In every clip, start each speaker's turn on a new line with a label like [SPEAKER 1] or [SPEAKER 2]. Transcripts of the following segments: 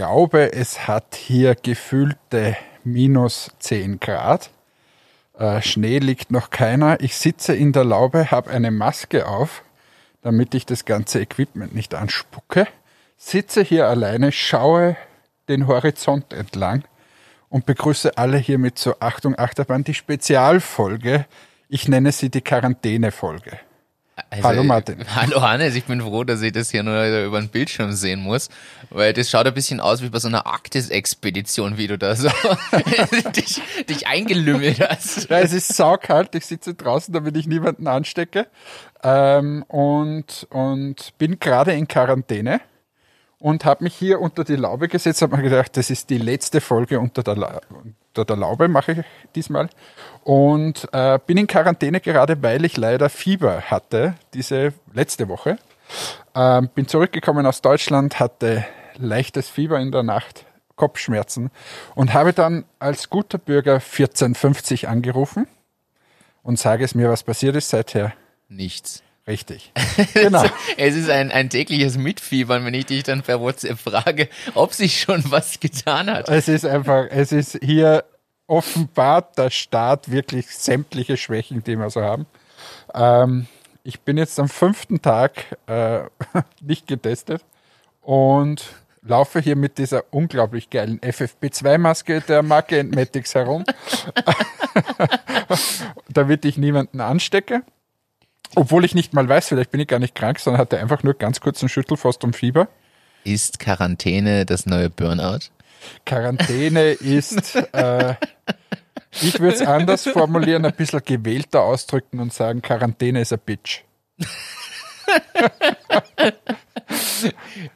[SPEAKER 1] glaube, es hat hier gefühlte minus 10 Grad. Äh, Schnee liegt noch keiner. Ich sitze in der Laube, habe eine Maske auf, damit ich das ganze Equipment nicht anspucke. Sitze hier alleine, schaue den Horizont entlang und begrüße alle hier mit so Achtung Achterbahn die Spezialfolge. Ich nenne sie die Quarantänefolge.
[SPEAKER 2] Also,
[SPEAKER 1] Hallo Martin.
[SPEAKER 2] Hallo Hannes, ich bin froh, dass ich das hier nur über den Bildschirm sehen muss, weil das schaut ein bisschen aus wie bei so einer Arktis-Expedition, wie du da so dich, dich eingelümmelt hast.
[SPEAKER 1] Ja, es ist saukalt, ich sitze draußen, damit ich niemanden anstecke ähm, und, und bin gerade in Quarantäne und habe mich hier unter die Laube gesetzt, habe mir gedacht, das ist die letzte Folge unter der, La unter der Laube, mache ich diesmal. Und äh, bin in Quarantäne gerade, weil ich leider Fieber hatte, diese letzte Woche. Ähm, bin zurückgekommen aus Deutschland, hatte leichtes Fieber in der Nacht, Kopfschmerzen und habe dann als guter Bürger 1450 angerufen und sage es mir, was passiert ist seither.
[SPEAKER 2] Nichts.
[SPEAKER 1] Richtig. Genau.
[SPEAKER 2] Es ist ein, ein tägliches Mitfiebern, wenn ich dich dann per WhatsApp frage, ob sich schon was getan hat.
[SPEAKER 1] Es ist einfach, es ist hier offenbart der Staat wirklich sämtliche Schwächen, die wir so haben. Ähm, ich bin jetzt am fünften Tag äh, nicht getestet und laufe hier mit dieser unglaublich geilen FFP2-Maske der Marke Entmatics herum, damit ich niemanden anstecke. Obwohl ich nicht mal weiß, vielleicht bin ich gar nicht krank, sondern hatte einfach nur ganz kurz einen Schüttelfrost und Fieber.
[SPEAKER 2] Ist Quarantäne das neue Burnout?
[SPEAKER 1] Quarantäne ist, äh, ich würde es anders formulieren, ein bisschen gewählter ausdrücken und sagen, Quarantäne ist ein Bitch.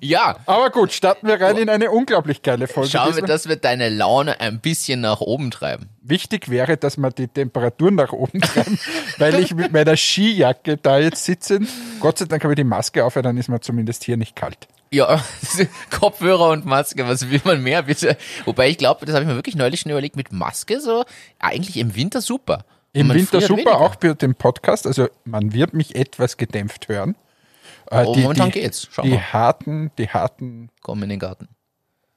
[SPEAKER 2] Ja,
[SPEAKER 1] Aber gut, starten wir rein in eine unglaublich geile Folge.
[SPEAKER 2] schauen wir, dass wir deine Laune ein bisschen nach oben treiben.
[SPEAKER 1] Wichtig wäre, dass wir die Temperatur nach oben treiben, weil ich mit meiner Skijacke da jetzt sitze. Gott sei Dank habe ich die Maske auf, weil dann ist mir zumindest hier nicht kalt.
[SPEAKER 2] Ja, Kopfhörer und Maske, was will man mehr bitte? Wobei ich glaube, das habe ich mir wirklich neulich schon überlegt, mit Maske so, eigentlich im Winter super.
[SPEAKER 1] Im Winter super,
[SPEAKER 2] weniger.
[SPEAKER 1] auch für den Podcast. Also man wird mich etwas gedämpft hören. Äh,
[SPEAKER 2] Oh, momentan geht's. Schau
[SPEAKER 1] die
[SPEAKER 2] mal.
[SPEAKER 1] harten, die harten
[SPEAKER 2] Komm in den Garten.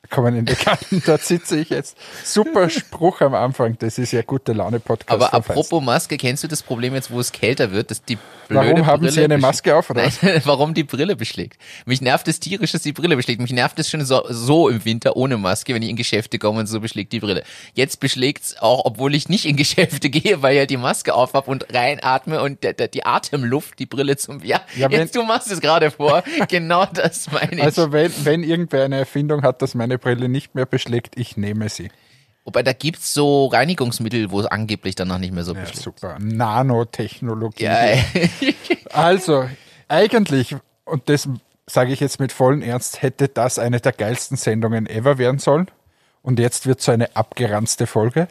[SPEAKER 1] Kommen in den Garten, dort sitze ich jetzt. Super Spruch am Anfang, das ist ja gute Laune Podcast.
[SPEAKER 2] Aber
[SPEAKER 1] vom Feinsten.
[SPEAKER 2] apropos Maske, kennst du das Problem jetzt, wo es kälter wird, dass die blöde
[SPEAKER 1] Warum haben
[SPEAKER 2] Brille
[SPEAKER 1] Sie eine Maske auf, oder?
[SPEAKER 2] Nein, warum die Brille beschlägt. Mich nervt es tierisch, dass die Brille beschlägt. Mich nervt es schon so, so im Winter ohne Maske, wenn ich in Geschäfte komme und so beschlägt die Brille. Jetzt beschlägt's auch, obwohl ich nicht in Geschäfte gehe, weil ich ja die Maske auf hab und reinatme und der, der, die Atemluft, die Brille zum, ja,
[SPEAKER 1] Ja, wenn-
[SPEAKER 2] jetzt du machst es gerade vor. genau das meine ich.
[SPEAKER 1] Also wenn, wenn irgendwer eine Erfindung hat, dass meine Brille nicht mehr beschlägt, ich nehme sie.
[SPEAKER 2] Wobei da gibt's so Reinigungsmittel, wo es angeblich danach nicht mehr so
[SPEAKER 1] Ja,
[SPEAKER 2] beschlägt.
[SPEAKER 1] super. Nanotechnologie.
[SPEAKER 2] Ja.
[SPEAKER 1] Also, eigentlich, und das sage ich jetzt mit vollem Ernst, hätte das eine der geilsten Sendungen ever werden sollen. Und jetzt wird so eine abgeranzte Folge.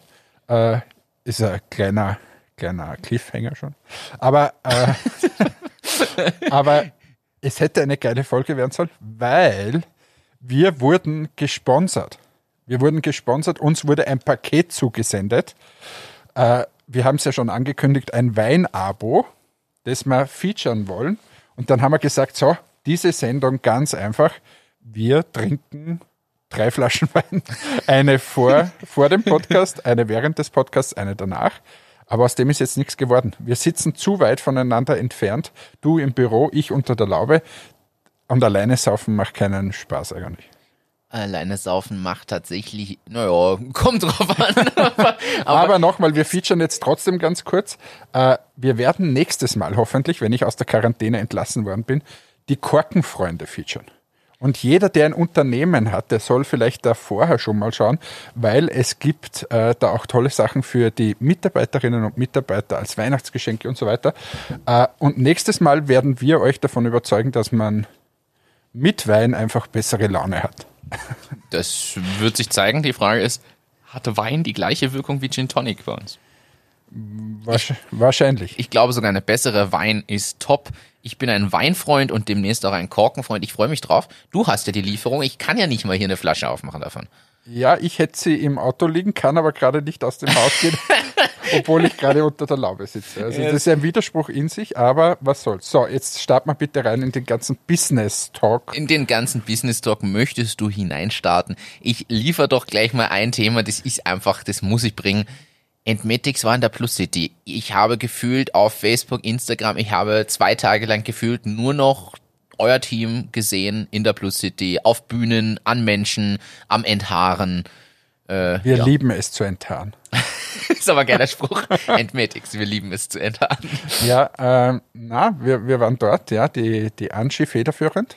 [SPEAKER 1] Äh, ist ein kleiner, kleiner Cliffhanger schon. Aber, äh, aber es hätte eine geile Folge werden sollen, weil wir wurden gesponsert. Wir wurden gesponsert, uns wurde ein Paket zugesendet. Äh, wir haben es ja schon angekündigt, ein Weinabo, das wir featuren wollen. Und dann haben wir gesagt, so, diese Sendung ganz einfach, wir trinken drei Flaschen Wein. Eine vor, vor dem Podcast, eine während des Podcasts, eine danach. Aber aus dem ist jetzt nichts geworden. Wir sitzen zu weit voneinander entfernt. Du im Büro, ich unter der Laube. Und alleine saufen macht keinen Spaß eigentlich.
[SPEAKER 2] Alleine saufen macht tatsächlich, naja, kommt drauf an. aber,
[SPEAKER 1] Aber nochmal, wir featuren jetzt trotzdem ganz kurz. Äh, wir werden nächstes Mal hoffentlich, wenn ich aus der Quarantäne entlassen worden bin, die Korkenfreunde featuren. Und jeder, der ein Unternehmen hat, der soll vielleicht da vorher schon mal schauen, weil es gibt äh, da auch tolle Sachen für die Mitarbeiterinnen und Mitarbeiter als Weihnachtsgeschenke und so weiter. Äh, und nächstes Mal werden wir euch davon überzeugen, dass man mit Wein einfach bessere Laune hat.
[SPEAKER 2] das wird sich zeigen. Die Frage ist, hatte Wein die gleiche Wirkung wie Gin Tonic bei uns?
[SPEAKER 1] Wasch wahrscheinlich.
[SPEAKER 2] Ich glaube sogar eine bessere Wein ist top. Ich bin ein Weinfreund und demnächst auch ein Korkenfreund. Ich freue mich drauf. Du hast ja die Lieferung. Ich kann ja nicht mal hier eine Flasche aufmachen davon.
[SPEAKER 1] Ja, ich hätte sie im Auto liegen, kann aber gerade nicht aus dem Haus gehen. obwohl ich gerade unter der Laube sitze. Also das ist ein Widerspruch in sich, aber was soll's. So, jetzt starten wir bitte rein in den ganzen Business Talk.
[SPEAKER 2] In den ganzen Business Talk möchtest du hineinstarten. Ich liefere doch gleich mal ein Thema, das ist einfach, das muss ich bringen. Entmetics war in der Plus City. Ich habe gefühlt auf Facebook, Instagram, ich habe zwei Tage lang gefühlt nur noch euer Team gesehen in der Plus City, auf Bühnen, an Menschen, am Enthaaren.
[SPEAKER 1] Äh, wir ja. lieben es zu enthaaren.
[SPEAKER 2] ist aber ein geiler Spruch. Entmetics, wir lieben es zu enthaaren.
[SPEAKER 1] Ja, ähm, na, wir, wir waren dort, ja, die, die Angie federführend.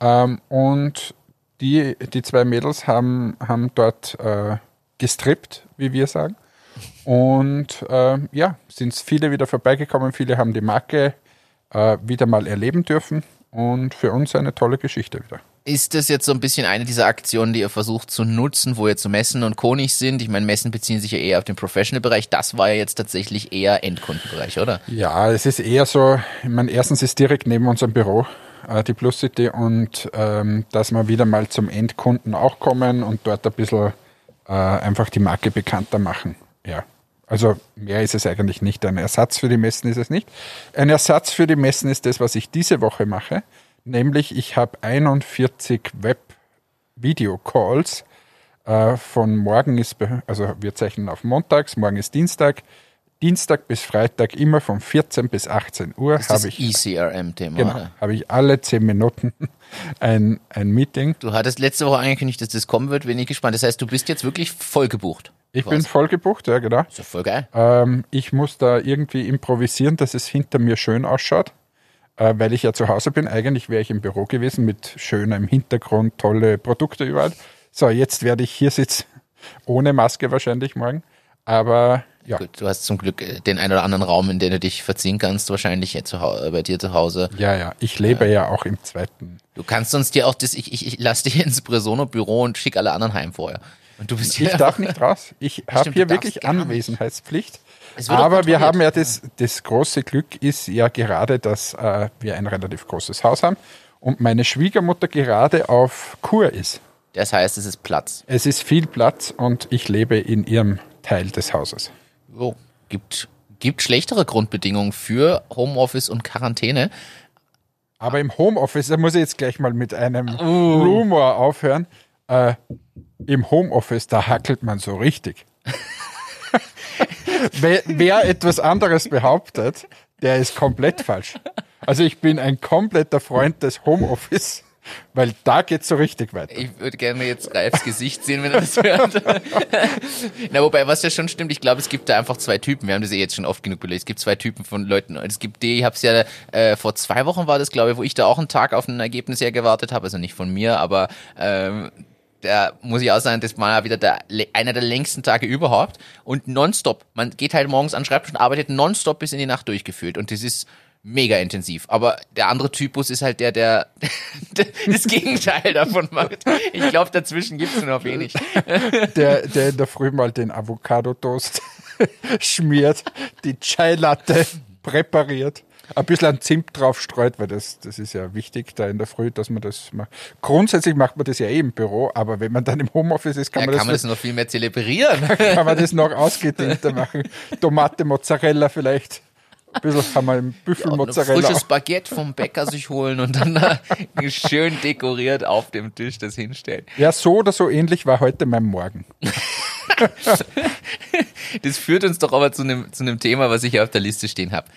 [SPEAKER 1] Ähm, und die, die zwei Mädels haben, haben dort äh, gestrippt, wie wir sagen. Und äh, ja, sind viele wieder vorbeigekommen, viele haben die Marke äh, wieder mal erleben dürfen und für uns eine tolle Geschichte wieder.
[SPEAKER 2] Ist das jetzt so ein bisschen eine dieser Aktionen, die ihr versucht zu nutzen, wo ihr zu Messen und Konig sind? Ich meine, Messen beziehen sich ja eher auf den Professional-Bereich. Das war ja jetzt tatsächlich eher Endkundenbereich, oder?
[SPEAKER 1] Ja, es ist eher so, ich meine, erstens ist direkt neben unserem Büro äh, die Plus City und ähm, dass wir wieder mal zum Endkunden auch kommen und dort ein bisschen äh, einfach die Marke bekannter machen. Ja, also mehr ist es eigentlich nicht. Ein Ersatz für die Messen ist es nicht. Ein Ersatz für die Messen ist das, was ich diese Woche mache. Nämlich ich habe 41 Web-Video-Calls. Äh, von morgen ist, also wir zeichnen auf montags, morgen ist Dienstag. Dienstag bis Freitag immer von 14 bis 18 Uhr habe ich
[SPEAKER 2] ECRM-Thema.
[SPEAKER 1] Genau, habe ich alle 10 Minuten ein, ein Meeting.
[SPEAKER 2] Du hattest letzte Woche angekündigt, dass das kommen wird, bin ich gespannt. Das heißt, du bist jetzt wirklich voll gebucht.
[SPEAKER 1] Ich bin voll gebucht, ja, genau.
[SPEAKER 2] Ist ja voll geil.
[SPEAKER 1] Ähm, ich muss da irgendwie improvisieren, dass es hinter mir schön ausschaut, weil ich ja zu Hause bin. Eigentlich wäre ich im Büro gewesen mit schönem Hintergrund, tolle Produkte überall. So, jetzt werde ich hier sitzen, ohne Maske wahrscheinlich morgen. Aber ja. Gut,
[SPEAKER 2] du hast zum Glück äh, den einen oder anderen Raum, in dem du dich verziehen kannst, wahrscheinlich zu, bei dir zu Hause.
[SPEAKER 1] Ja, ja. Ich lebe äh, ja auch im zweiten.
[SPEAKER 2] Du kannst uns dir auch das, ich, ich, ich lass dich ins Bresono-Büro und schick alle anderen heim vorher. Und
[SPEAKER 1] du bist ich darf nicht raus. Ich habe hier wirklich Anwesenheitspflicht. Aber wir haben ja das, das große Glück ist ja gerade, dass äh, wir ein relativ großes Haus haben und meine Schwiegermutter gerade auf Kur ist.
[SPEAKER 2] Das heißt, es ist Platz.
[SPEAKER 1] Es ist viel Platz und ich lebe in ihrem Teil des Hauses.
[SPEAKER 2] Oh, gibt, gibt schlechtere Grundbedingungen für Homeoffice und Quarantäne.
[SPEAKER 1] Aber im Homeoffice, da muss ich jetzt gleich mal mit einem uh. Rumor aufhören. Äh, im Homeoffice, da hackelt man so richtig. wer, wer etwas anderes behauptet, der ist komplett falsch. Also ich bin ein kompletter Freund des Homeoffice. Weil da geht's so richtig weiter.
[SPEAKER 2] Ich würde gerne jetzt Ralfs Gesicht sehen, wenn er das hört. Na, wobei, was ja schon stimmt, ich glaube, es gibt da einfach zwei Typen. Wir haben das eh jetzt schon oft genug belegt. Es gibt zwei Typen von Leuten. Es gibt die, ich habe es ja äh, vor zwei Wochen war das, glaube ich, wo ich da auch einen Tag auf ein Ergebnis her gewartet habe. Also nicht von mir, aber ähm, da muss ich auch sagen, das war wieder der, einer der längsten Tage überhaupt und nonstop. Man geht halt morgens an den Schreibtisch und arbeitet nonstop bis in die Nacht durchgefühlt und das ist mega intensiv. Aber der andere Typus ist halt der, der, das Gegenteil davon macht. Ich glaube, dazwischen gibt es nur noch wenig.
[SPEAKER 1] Der, der in der Früh mal den Avocado-Toast schmiert, die Chai-Latte präpariert ein bisschen an Zimt drauf streut, weil das, das ist ja wichtig da in der Früh, dass man das macht. Grundsätzlich macht man das ja eh im Büro, aber wenn man dann im Homeoffice ist, kann ja, man
[SPEAKER 2] kann
[SPEAKER 1] das,
[SPEAKER 2] man das noch viel mehr zelebrieren.
[SPEAKER 1] kann man das noch ausgedehnter machen. Tomate, Mozzarella vielleicht. Ein bisschen kann man im Büffelmozzarella.
[SPEAKER 2] Ja, frisches Baguette vom Bäcker sich holen und dann schön dekoriert auf dem Tisch das hinstellen.
[SPEAKER 1] Ja, so oder so ähnlich war heute mein Morgen.
[SPEAKER 2] das führt uns doch aber zu einem, zu einem Thema, was ich auf der Liste stehen habe.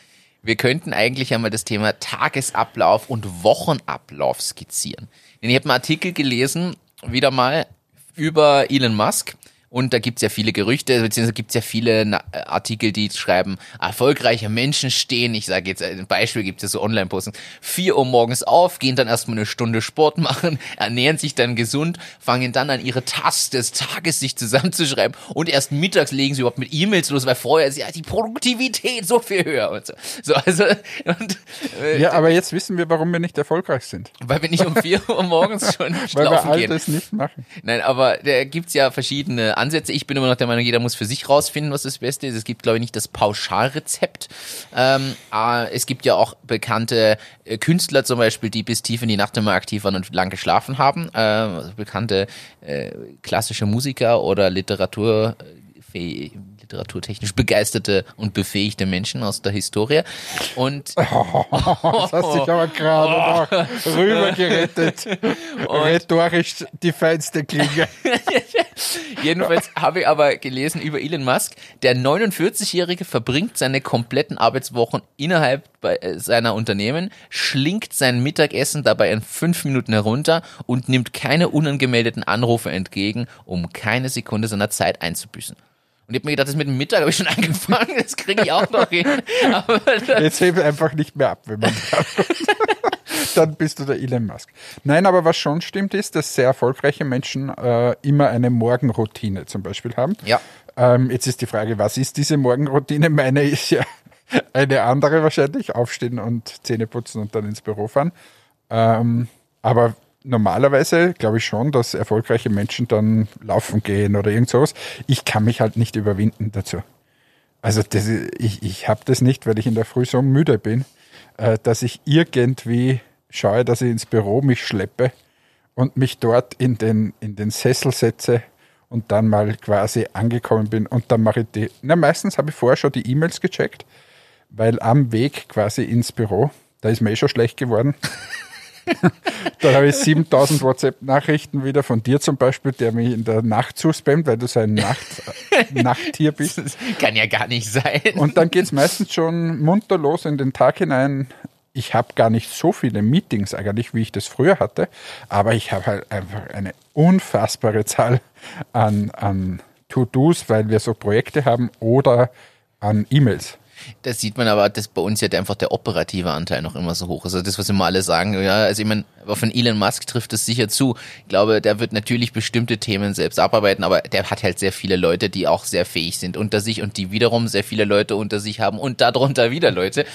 [SPEAKER 2] Wir könnten eigentlich einmal das Thema Tagesablauf und Wochenablauf skizzieren. Denn ich habe einen Artikel gelesen, wieder mal, über Elon Musk und da gibt's ja viele Gerüchte, beziehungsweise gibt's ja viele äh, Artikel, die schreiben, erfolgreiche Menschen stehen, ich sage jetzt ein Beispiel, gibt's ja so Online-Postings, vier Uhr morgens auf, gehen dann erstmal eine Stunde Sport machen, ernähren sich dann gesund, fangen dann an, ihre Tasks des Tages sich zusammenzuschreiben und erst mittags legen sie überhaupt mit E-Mails los, weil vorher ist ja die Produktivität so viel höher und so. so also, und,
[SPEAKER 1] äh, ja, aber jetzt wissen wir, warum wir nicht erfolgreich sind.
[SPEAKER 2] Weil wir nicht um vier Uhr morgens schon
[SPEAKER 1] Weil wir all das nicht machen.
[SPEAKER 2] Nein, aber da gibt's ja verschiedene Ansätze. Ich bin immer noch der Meinung, jeder muss für sich rausfinden, was das Beste ist. Es gibt, glaube ich, nicht das Pauschalrezept. Ähm, es gibt ja auch bekannte äh, Künstler zum Beispiel, die bis tief in die Nacht immer aktiv waren und lang geschlafen haben. Äh, also bekannte äh, klassische Musiker oder Literatur. Literaturtechnisch begeisterte und befähigte Menschen aus der Historie. Und
[SPEAKER 1] Oh, das hast dich aber gerade noch rübergerettet. Rhetorisch die feinste Klinge.
[SPEAKER 2] Jedenfalls habe ich aber gelesen über Elon Musk. Der 49-Jährige verbringt seine kompletten Arbeitswochen innerhalb bei, äh, seiner Unternehmen, schlingt sein Mittagessen dabei in fünf Minuten herunter und nimmt keine unangemeldeten Anrufe entgegen, um keine Sekunde seiner Zeit einzubüßen. Und ich habe mir gedacht, das mit dem Mittag habe ich schon angefangen, das kriege ich auch noch hin.
[SPEAKER 1] Jetzt hebt einfach nicht mehr ab, wenn man. Dann bist du der Elon Musk. Nein, aber was schon stimmt ist, dass sehr erfolgreiche Menschen äh, immer eine Morgenroutine zum Beispiel haben.
[SPEAKER 2] Ja.
[SPEAKER 1] Ähm, jetzt ist die Frage, was ist diese Morgenroutine? Meine ist ja eine andere wahrscheinlich. Aufstehen und Zähne putzen und dann ins Büro fahren. Ähm, aber normalerweise glaube ich schon, dass erfolgreiche Menschen dann laufen gehen oder irgend sowas. Ich kann mich halt nicht überwinden dazu. Also das, ich, ich habe das nicht, weil ich in der Früh so müde bin, äh, dass ich irgendwie schaue, dass ich ins Büro mich schleppe und mich dort in den, in den Sessel setze und dann mal quasi angekommen bin und dann mache ich die, na meistens habe ich vorher schon die E-Mails gecheckt, weil am Weg quasi ins Büro, da ist mir eh schon schlecht geworden. Dann habe ich 7000 WhatsApp-Nachrichten wieder von dir zum Beispiel, der mich in der Nacht zuspammt, weil du so ein Nacht, Nachttier bist.
[SPEAKER 2] das kann ja gar nicht sein.
[SPEAKER 1] Und dann geht es meistens schon munter los in den Tag hinein. Ich habe gar nicht so viele Meetings eigentlich, wie ich das früher hatte, aber ich habe halt einfach eine unfassbare Zahl an, an To-Dos, weil wir so Projekte haben oder an E-Mails.
[SPEAKER 2] Das sieht man aber, dass bei uns ja einfach der operative Anteil noch immer so hoch ist. Also das, was immer alle sagen, ja, also ich meine, aber von Elon Musk trifft es sicher zu. Ich glaube, der wird natürlich bestimmte Themen selbst abarbeiten, aber der hat halt sehr viele Leute, die auch sehr fähig sind unter sich und die wiederum sehr viele Leute unter sich haben und darunter wieder Leute.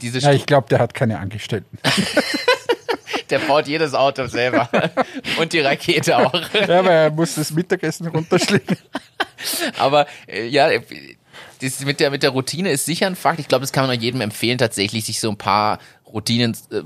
[SPEAKER 2] Diese
[SPEAKER 1] Ja, ich glaube, der hat keine Angestellten.
[SPEAKER 2] der baut jedes Auto selber und die Rakete auch.
[SPEAKER 1] Ja, aber er muss das Mittagessen runterschlingen.
[SPEAKER 2] Aber äh, ja, das mit der, mit der Routine ist sicher ein Fakt. Ich glaube, das kann man auch jedem empfehlen, tatsächlich sich so ein paar Routinen äh,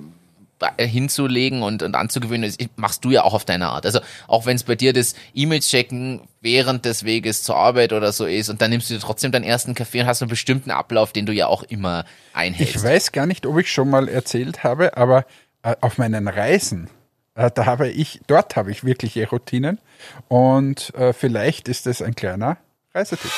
[SPEAKER 2] hinzulegen und, und anzugewöhnen. Das machst du ja auch auf deine Art. Also auch wenn es bei dir das E-Mails checken während des Weges zur Arbeit oder so ist und dann nimmst du trotzdem deinen ersten Kaffee und hast einen bestimmten Ablauf, den du ja auch immer einhältst.
[SPEAKER 1] Ich weiß gar nicht, ob ich schon mal erzählt habe, aber äh, auf meinen Reisen, äh, da habe ich, dort habe ich wirkliche Routinen und äh, vielleicht ist das ein kleiner Reisetipp.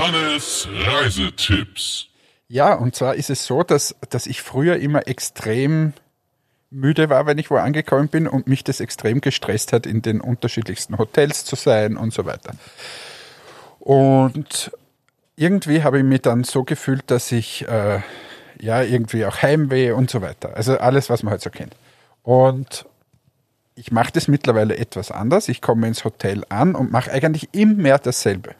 [SPEAKER 3] Hannes Reisetipps.
[SPEAKER 1] Ja, und zwar ist es so, dass, dass ich früher immer extrem müde war, wenn ich wo angekommen bin und mich das extrem gestresst hat, in den unterschiedlichsten Hotels zu sein und so weiter. Und irgendwie habe ich mich dann so gefühlt, dass ich äh, ja irgendwie auch Heimweh und so weiter. Also alles, was man halt so kennt. Und ich mache das mittlerweile etwas anders. Ich komme ins Hotel an und mache eigentlich immer dasselbe.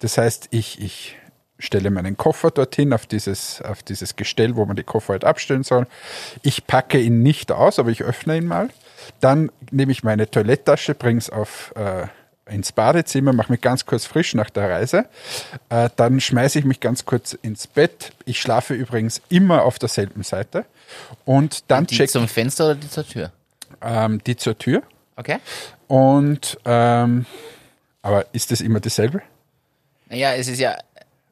[SPEAKER 1] Das heißt, ich, ich stelle meinen Koffer dorthin auf dieses, auf dieses Gestell, wo man die Koffer halt abstellen soll. Ich packe ihn nicht aus, aber ich öffne ihn mal. Dann nehme ich meine Toiletttasche, bringe es auf, äh, ins Badezimmer, mache mich ganz kurz frisch nach der Reise. Äh, dann schmeiße ich mich ganz kurz ins Bett. Ich schlafe übrigens immer auf derselben Seite. Und dann
[SPEAKER 2] die
[SPEAKER 1] check
[SPEAKER 2] zum Fenster oder die zur Tür?
[SPEAKER 1] ähm, die zur Tür.
[SPEAKER 2] Okay.
[SPEAKER 1] Und ähm, aber ist das immer dasselbe?
[SPEAKER 2] Naja, es ist ja,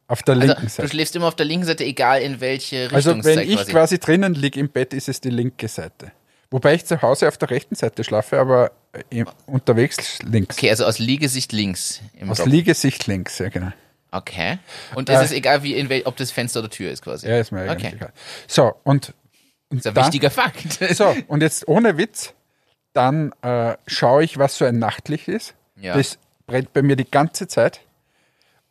[SPEAKER 1] Auf der
[SPEAKER 2] also
[SPEAKER 1] linken
[SPEAKER 2] du
[SPEAKER 1] Seite.
[SPEAKER 2] schläfst immer auf der linken Seite, egal in welche Richtung
[SPEAKER 1] Also
[SPEAKER 2] es
[SPEAKER 1] wenn ich
[SPEAKER 2] quasi.
[SPEAKER 1] quasi drinnen liege im Bett, ist es die linke Seite. Wobei ich zu Hause auf der rechten Seite schlafe, aber äh, unterwegs links.
[SPEAKER 2] Okay, also aus Liegesicht links.
[SPEAKER 1] Aus
[SPEAKER 2] Kopf.
[SPEAKER 1] Liegesicht links, ja genau.
[SPEAKER 2] Okay. Und
[SPEAKER 1] Äh,
[SPEAKER 2] ist es egal, wie in ob das Fenster oder Tür ist quasi?
[SPEAKER 1] Ja, ist mir
[SPEAKER 2] Okay.
[SPEAKER 1] egal. So, und, und
[SPEAKER 2] Das ist ein
[SPEAKER 1] dann-
[SPEAKER 2] wichtiger Fakt.
[SPEAKER 1] So, und jetzt ohne Witz, dann äh, schaue ich, was so ein Nachtlicht ist.
[SPEAKER 2] Ja.
[SPEAKER 1] Das brennt bei mir die ganze Zeit.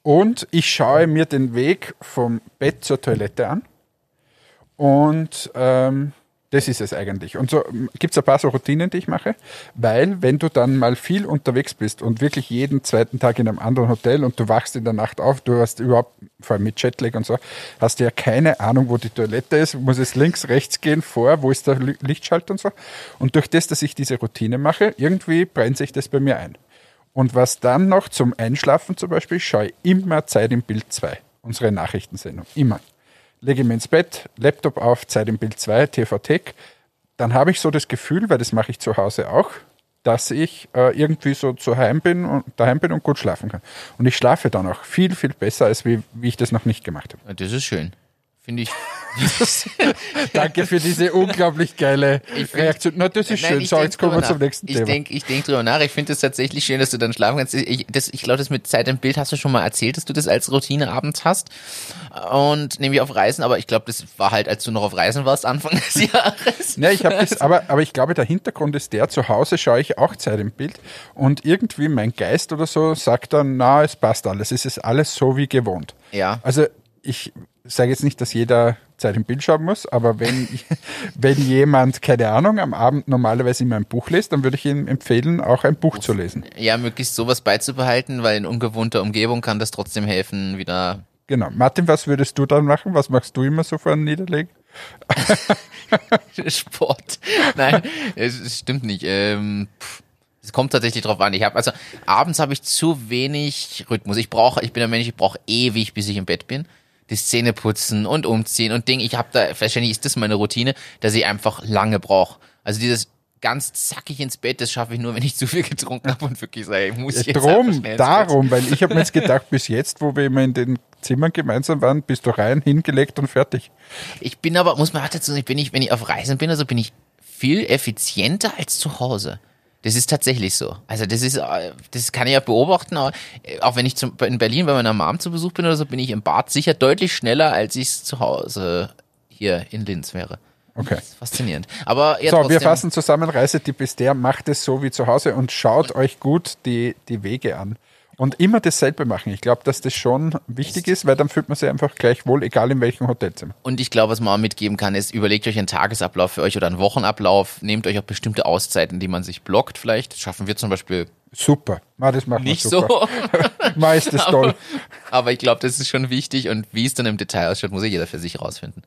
[SPEAKER 1] Und ich schaue mir den Weg vom Bett zur Toilette an. Und ähm, das ist es eigentlich. Und so gibt es ein paar so Routinen, die ich mache, weil wenn du dann mal viel unterwegs bist und wirklich jeden zweiten Tag in einem anderen Hotel und du wachst in der Nacht auf, du hast überhaupt, vor allem mit Jetlag und so, hast du ja keine Ahnung, wo die Toilette ist, muss es links, rechts gehen, vor, wo ist der Li- Lichtschalter und so. Und durch das, dass ich diese Routine mache, irgendwie brennt sich das bei mir ein. Und was dann noch zum Einschlafen zum Beispiel, ich schaue immer Zeit im Bild 2, unsere Nachrichtensendung, immer lege mich ins Bett, Laptop auf, Zeit im Bild 2, TV-Tech. Dann habe ich so das Gefühl, weil das mache ich zu Hause auch, dass ich äh, irgendwie so zu Heim bin und daheim bin und gut schlafen kann. Und ich schlafe dann auch viel, viel besser, als wie, wie ich das noch nicht gemacht habe.
[SPEAKER 2] Das ist schön. Finde ich.
[SPEAKER 1] Danke für diese unglaublich geile
[SPEAKER 2] Ich find-
[SPEAKER 1] Reaktion. Na, das ist
[SPEAKER 2] Nein,
[SPEAKER 1] schön. So, jetzt kommen wir zum nächsten
[SPEAKER 2] ich
[SPEAKER 1] Thema.
[SPEAKER 2] Denk, ich denke drüber nach. Ich finde es tatsächlich schön, dass du dann schlafen kannst. Ich, das, ich glaube, das mit Zeit im Bild hast du schon mal erzählt, dass du das als Routine abends hast. Und nämlich auf Reisen. Aber ich glaube, das war halt, als du noch auf Reisen warst, Anfang des Jahres.
[SPEAKER 1] Ja, ich habe das, aber, aber ich glaube, der Hintergrund ist der, zu Hause schaue ich auch Zeit im Bild und irgendwie mein Geist oder so sagt dann, na, es passt alles, es ist alles so wie gewohnt.
[SPEAKER 2] Ja.
[SPEAKER 1] Also ich sage jetzt nicht, dass jeder Zeit im Bild schauen muss, aber wenn, wenn jemand, keine Ahnung, am Abend normalerweise immer ein Buch liest, dann würde ich ihm empfehlen, auch ein Buch zu lesen.
[SPEAKER 2] Ja, möglichst sowas beizubehalten, weil in ungewohnter Umgebung kann das trotzdem helfen, wieder
[SPEAKER 1] Genau. Martin, was würdest du dann machen? Was machst du immer so vor einem Niederlegen?
[SPEAKER 2] Sport. Nein, es, stimmt nicht. Ähm, es kommt tatsächlich drauf an. Ich habe also abends habe ich zu wenig Rhythmus. Ich brauche, ich bin ein Mensch, ich brauche ewig, bis ich im Bett bin. Die Zähne putzen und umziehen und Ding. Ich habe da wahrscheinlich ist das meine Routine, dass ich einfach lange brauche. Also dieses ganz zackig ins Bett, das schaffe ich nur, wenn ich zu viel getrunken habe und wirklich sage, ich muss jetzt einfach
[SPEAKER 1] Drum, darum, weil ich habe mir jetzt gedacht, bis jetzt, wo wir immer in den Zimmern gemeinsam waren, bist du rein, hingelegt und fertig.
[SPEAKER 2] Ich bin aber, muss man auch dazu sagen, ich bin nicht, wenn ich auf Reisen bin, also bin ich viel effizienter als zu Hause. Das ist tatsächlich so. Also das ist, äh, das kann ich ja beobachten, äh, auch wenn ich zum, in Berlin bei meiner Mom zu Besuch bin oder so, bin ich im Bad sicher deutlich schneller, als ich es zu Hause hier in Linz wäre.
[SPEAKER 1] Okay.
[SPEAKER 2] Das ist faszinierend. Aber ja,
[SPEAKER 1] So,
[SPEAKER 2] trotzdem,
[SPEAKER 1] wir fassen zusammen. Reisetipp ist der, macht es so wie zu Hause und schaut euch gut die, die Wege an. Und immer dasselbe machen. Ich glaube, dass das schon wichtig ist, weil dann fühlt man sich einfach gleich wohl, egal in welchem Hotelzimmer.
[SPEAKER 2] Und ich glaube, was man auch mitgeben kann, ist, überlegt euch einen Tagesablauf für euch oder einen Wochenablauf. Nehmt euch auch bestimmte Auszeiten, die man sich blockt vielleicht. Das schaffen wir zum Beispiel
[SPEAKER 1] Super. Ma, das machen
[SPEAKER 2] nicht
[SPEAKER 1] wir super.
[SPEAKER 2] so.
[SPEAKER 1] Ma, ist das toll.
[SPEAKER 2] Aber ich glaube, das ist schon wichtig und wie es dann im Detail ausschaut, muss ja jeder für sich rausfinden.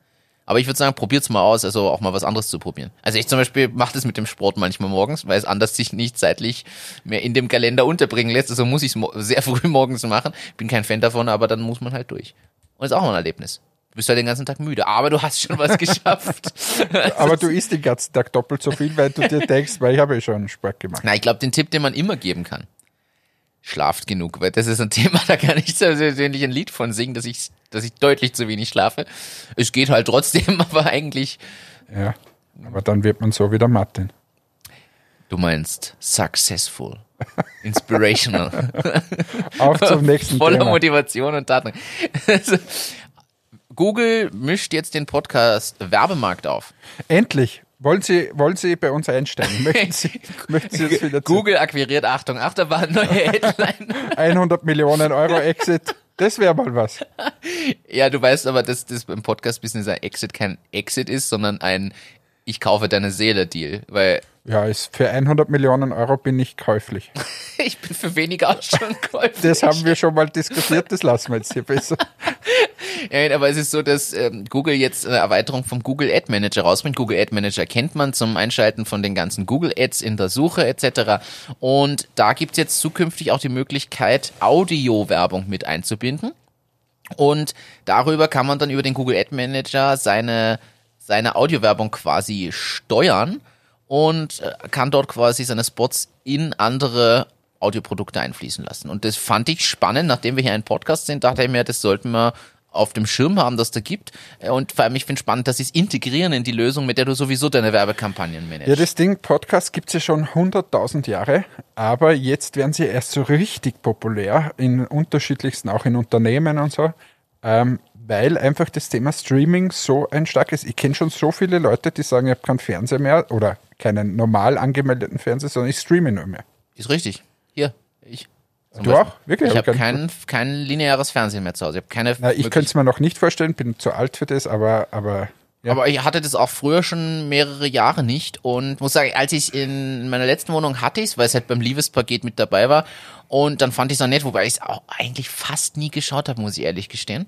[SPEAKER 2] Aber ich würde sagen, probiert's mal aus, also auch mal was anderes zu probieren. Also ich zum Beispiel mache das mit dem Sport manchmal morgens, weil es anders sich nicht zeitlich mehr in dem Kalender unterbringen lässt. Also muss ich es sehr früh morgens machen. Bin kein Fan davon, aber dann muss man halt durch. Und ist auch mal ein Erlebnis. Du bist halt den ganzen Tag müde, aber du hast schon was geschafft.
[SPEAKER 1] Aber du isst den ganzen Tag doppelt so viel, weil du dir denkst, weil ich habe ja schon Sport gemacht.
[SPEAKER 2] Na, ich glaube, den Tipp, den man immer geben kann. Schlaft genug, weil das ist ein Thema, da kann ich persönlich ein Lied von singen, dass ich, dass ich deutlich zu wenig schlafe. Es geht halt trotzdem, aber eigentlich,
[SPEAKER 1] Ja. Aber dann wird man so wie der Martin.
[SPEAKER 2] du meinst successful, inspirational,
[SPEAKER 1] Auf zum nächsten
[SPEAKER 2] voller
[SPEAKER 1] Thema.
[SPEAKER 2] Motivation und Taten. Also, Google mischt jetzt den Podcast Werbemarkt auf.
[SPEAKER 1] Endlich. Wollen Sie, wollen Sie bei uns einsteigen? Möchten Sie, möchten Sie jetzt wieder
[SPEAKER 2] Google akquiriert, Achtung, Achterbahn, neue Headline.
[SPEAKER 1] 100 Millionen Euro Exit? Das wäre mal was.
[SPEAKER 2] Ja, du weißt aber, dass das beim Podcast-Business ein Exit kein Exit ist, sondern ein Ich kaufe deine Seele-Deal. Weil
[SPEAKER 1] Ja, ist, für 100 Millionen Euro bin ich käuflich.
[SPEAKER 2] ich bin für weniger auch schon käuflich.
[SPEAKER 1] Das haben wir schon mal diskutiert, das lassen wir jetzt hier besser.
[SPEAKER 2] Ja, aber es ist so, dass ähm, Google jetzt eine Erweiterung vom Google Ad Manager rausbringt. Google Ad Manager kennt man zum Einschalten von den ganzen Google Ads in der Suche etc. Und da gibt's jetzt zukünftig auch die Möglichkeit, Audio-Werbung mit einzubinden. Und darüber kann man dann über den Google Ad Manager seine, seine Audiowerbung quasi steuern und äh, kann dort quasi seine Spots in andere Audioprodukte einfließen lassen. Und das fand ich spannend, nachdem wir hier einen Podcast sind, dachte ich mir, das sollten wir auf dem Schirm haben, dass da gibt. Äh, Und vor allem, ich finde spannend, dass sie es integrieren in die Lösung, mit der du sowieso deine Werbekampagnen managst.
[SPEAKER 1] Ja, das Ding, Podcast gibt's ja schon 100.000 Jahre, aber jetzt werden sie erst so richtig populär in unterschiedlichsten, auch in Unternehmen und so, ähm, weil einfach das Thema Streaming so ein starkes, ich kenne schon so viele Leute, die sagen, ich habe keinen Fernseher mehr oder keinen normal angemeldeten Fernseher, sondern ich streame nur mehr.
[SPEAKER 2] Ist richtig. Hier, ich.
[SPEAKER 1] Du auch? Wirklich?
[SPEAKER 2] Ich
[SPEAKER 1] Hab
[SPEAKER 2] habe kein, kein lineares Fernsehen mehr zu Hause. Ich habe keine.
[SPEAKER 1] Na, ich könnte es mir noch nicht vorstellen, bin zu alt für das, aber, aber ja.
[SPEAKER 2] Aber ich hatte das auch früher schon mehrere Jahre nicht und muss sagen, als ich in meiner letzten Wohnung hatte ich weil es halt beim Liebespaket mit dabei war und dann fand ich es auch nett, wobei ich es auch eigentlich fast nie geschaut habe, muss ich ehrlich gestehen.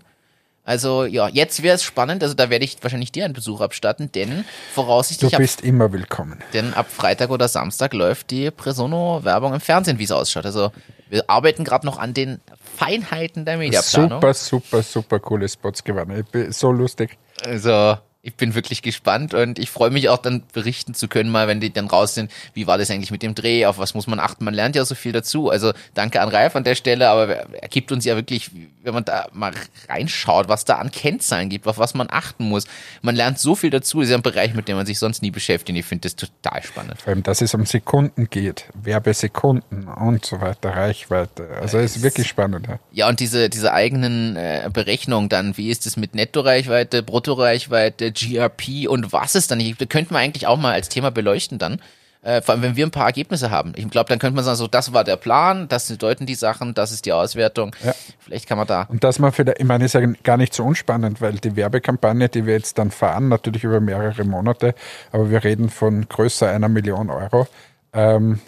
[SPEAKER 2] Also ja, jetzt wäre es spannend, also da werde ich wahrscheinlich dir einen Besuch abstatten, denn
[SPEAKER 1] du
[SPEAKER 2] voraussichtlich ab,
[SPEAKER 1] bist immer willkommen.
[SPEAKER 2] denn ab Freitag oder Samstag läuft die Presono-Werbung im Fernsehen, wie es ausschaut. Also wir arbeiten gerade noch an den Feinheiten der Mediaplanung.
[SPEAKER 1] Super, super, super coole Spots bin so lustig.
[SPEAKER 2] Also Ich bin wirklich gespannt und ich freue mich auch dann berichten zu können, mal wenn die dann raus sind, wie war das eigentlich mit dem Dreh, auf was muss man achten. Man lernt ja so viel dazu. Also danke an Ralf an der Stelle, aber er gibt uns ja wirklich, wenn man da mal reinschaut, was da an Kennzahlen gibt, auf was man achten muss. Man lernt so viel dazu. Das ist ja ein Bereich, mit dem man sich sonst nie beschäftigt. Ich finde das total spannend.
[SPEAKER 1] Vor allem, dass es um Sekunden geht, Werbesekunden und so weiter, Reichweite. Also es ist wirklich spannend. Ja.
[SPEAKER 2] Ja, und diese, diese eigenen äh, Berechnungen dann, wie ist es mit Nettoreichweite, Bruttoreichweite, GRP und was ist dann? Ich, da könnte man eigentlich auch mal als Thema beleuchten dann. Äh, vor allem, wenn wir ein paar Ergebnisse haben. Ich glaube, dann könnte man sagen, so, das war der Plan, das deuten die Sachen, das ist die Auswertung.
[SPEAKER 1] Ja.
[SPEAKER 2] Vielleicht kann man da.
[SPEAKER 1] Und dass man vielleicht, ich meine, ist ja gar nicht so unspannend, weil die Werbekampagne, die wir jetzt dann fahren, natürlich über mehrere Monate, aber wir reden von größer einer Million Euro. Ähm,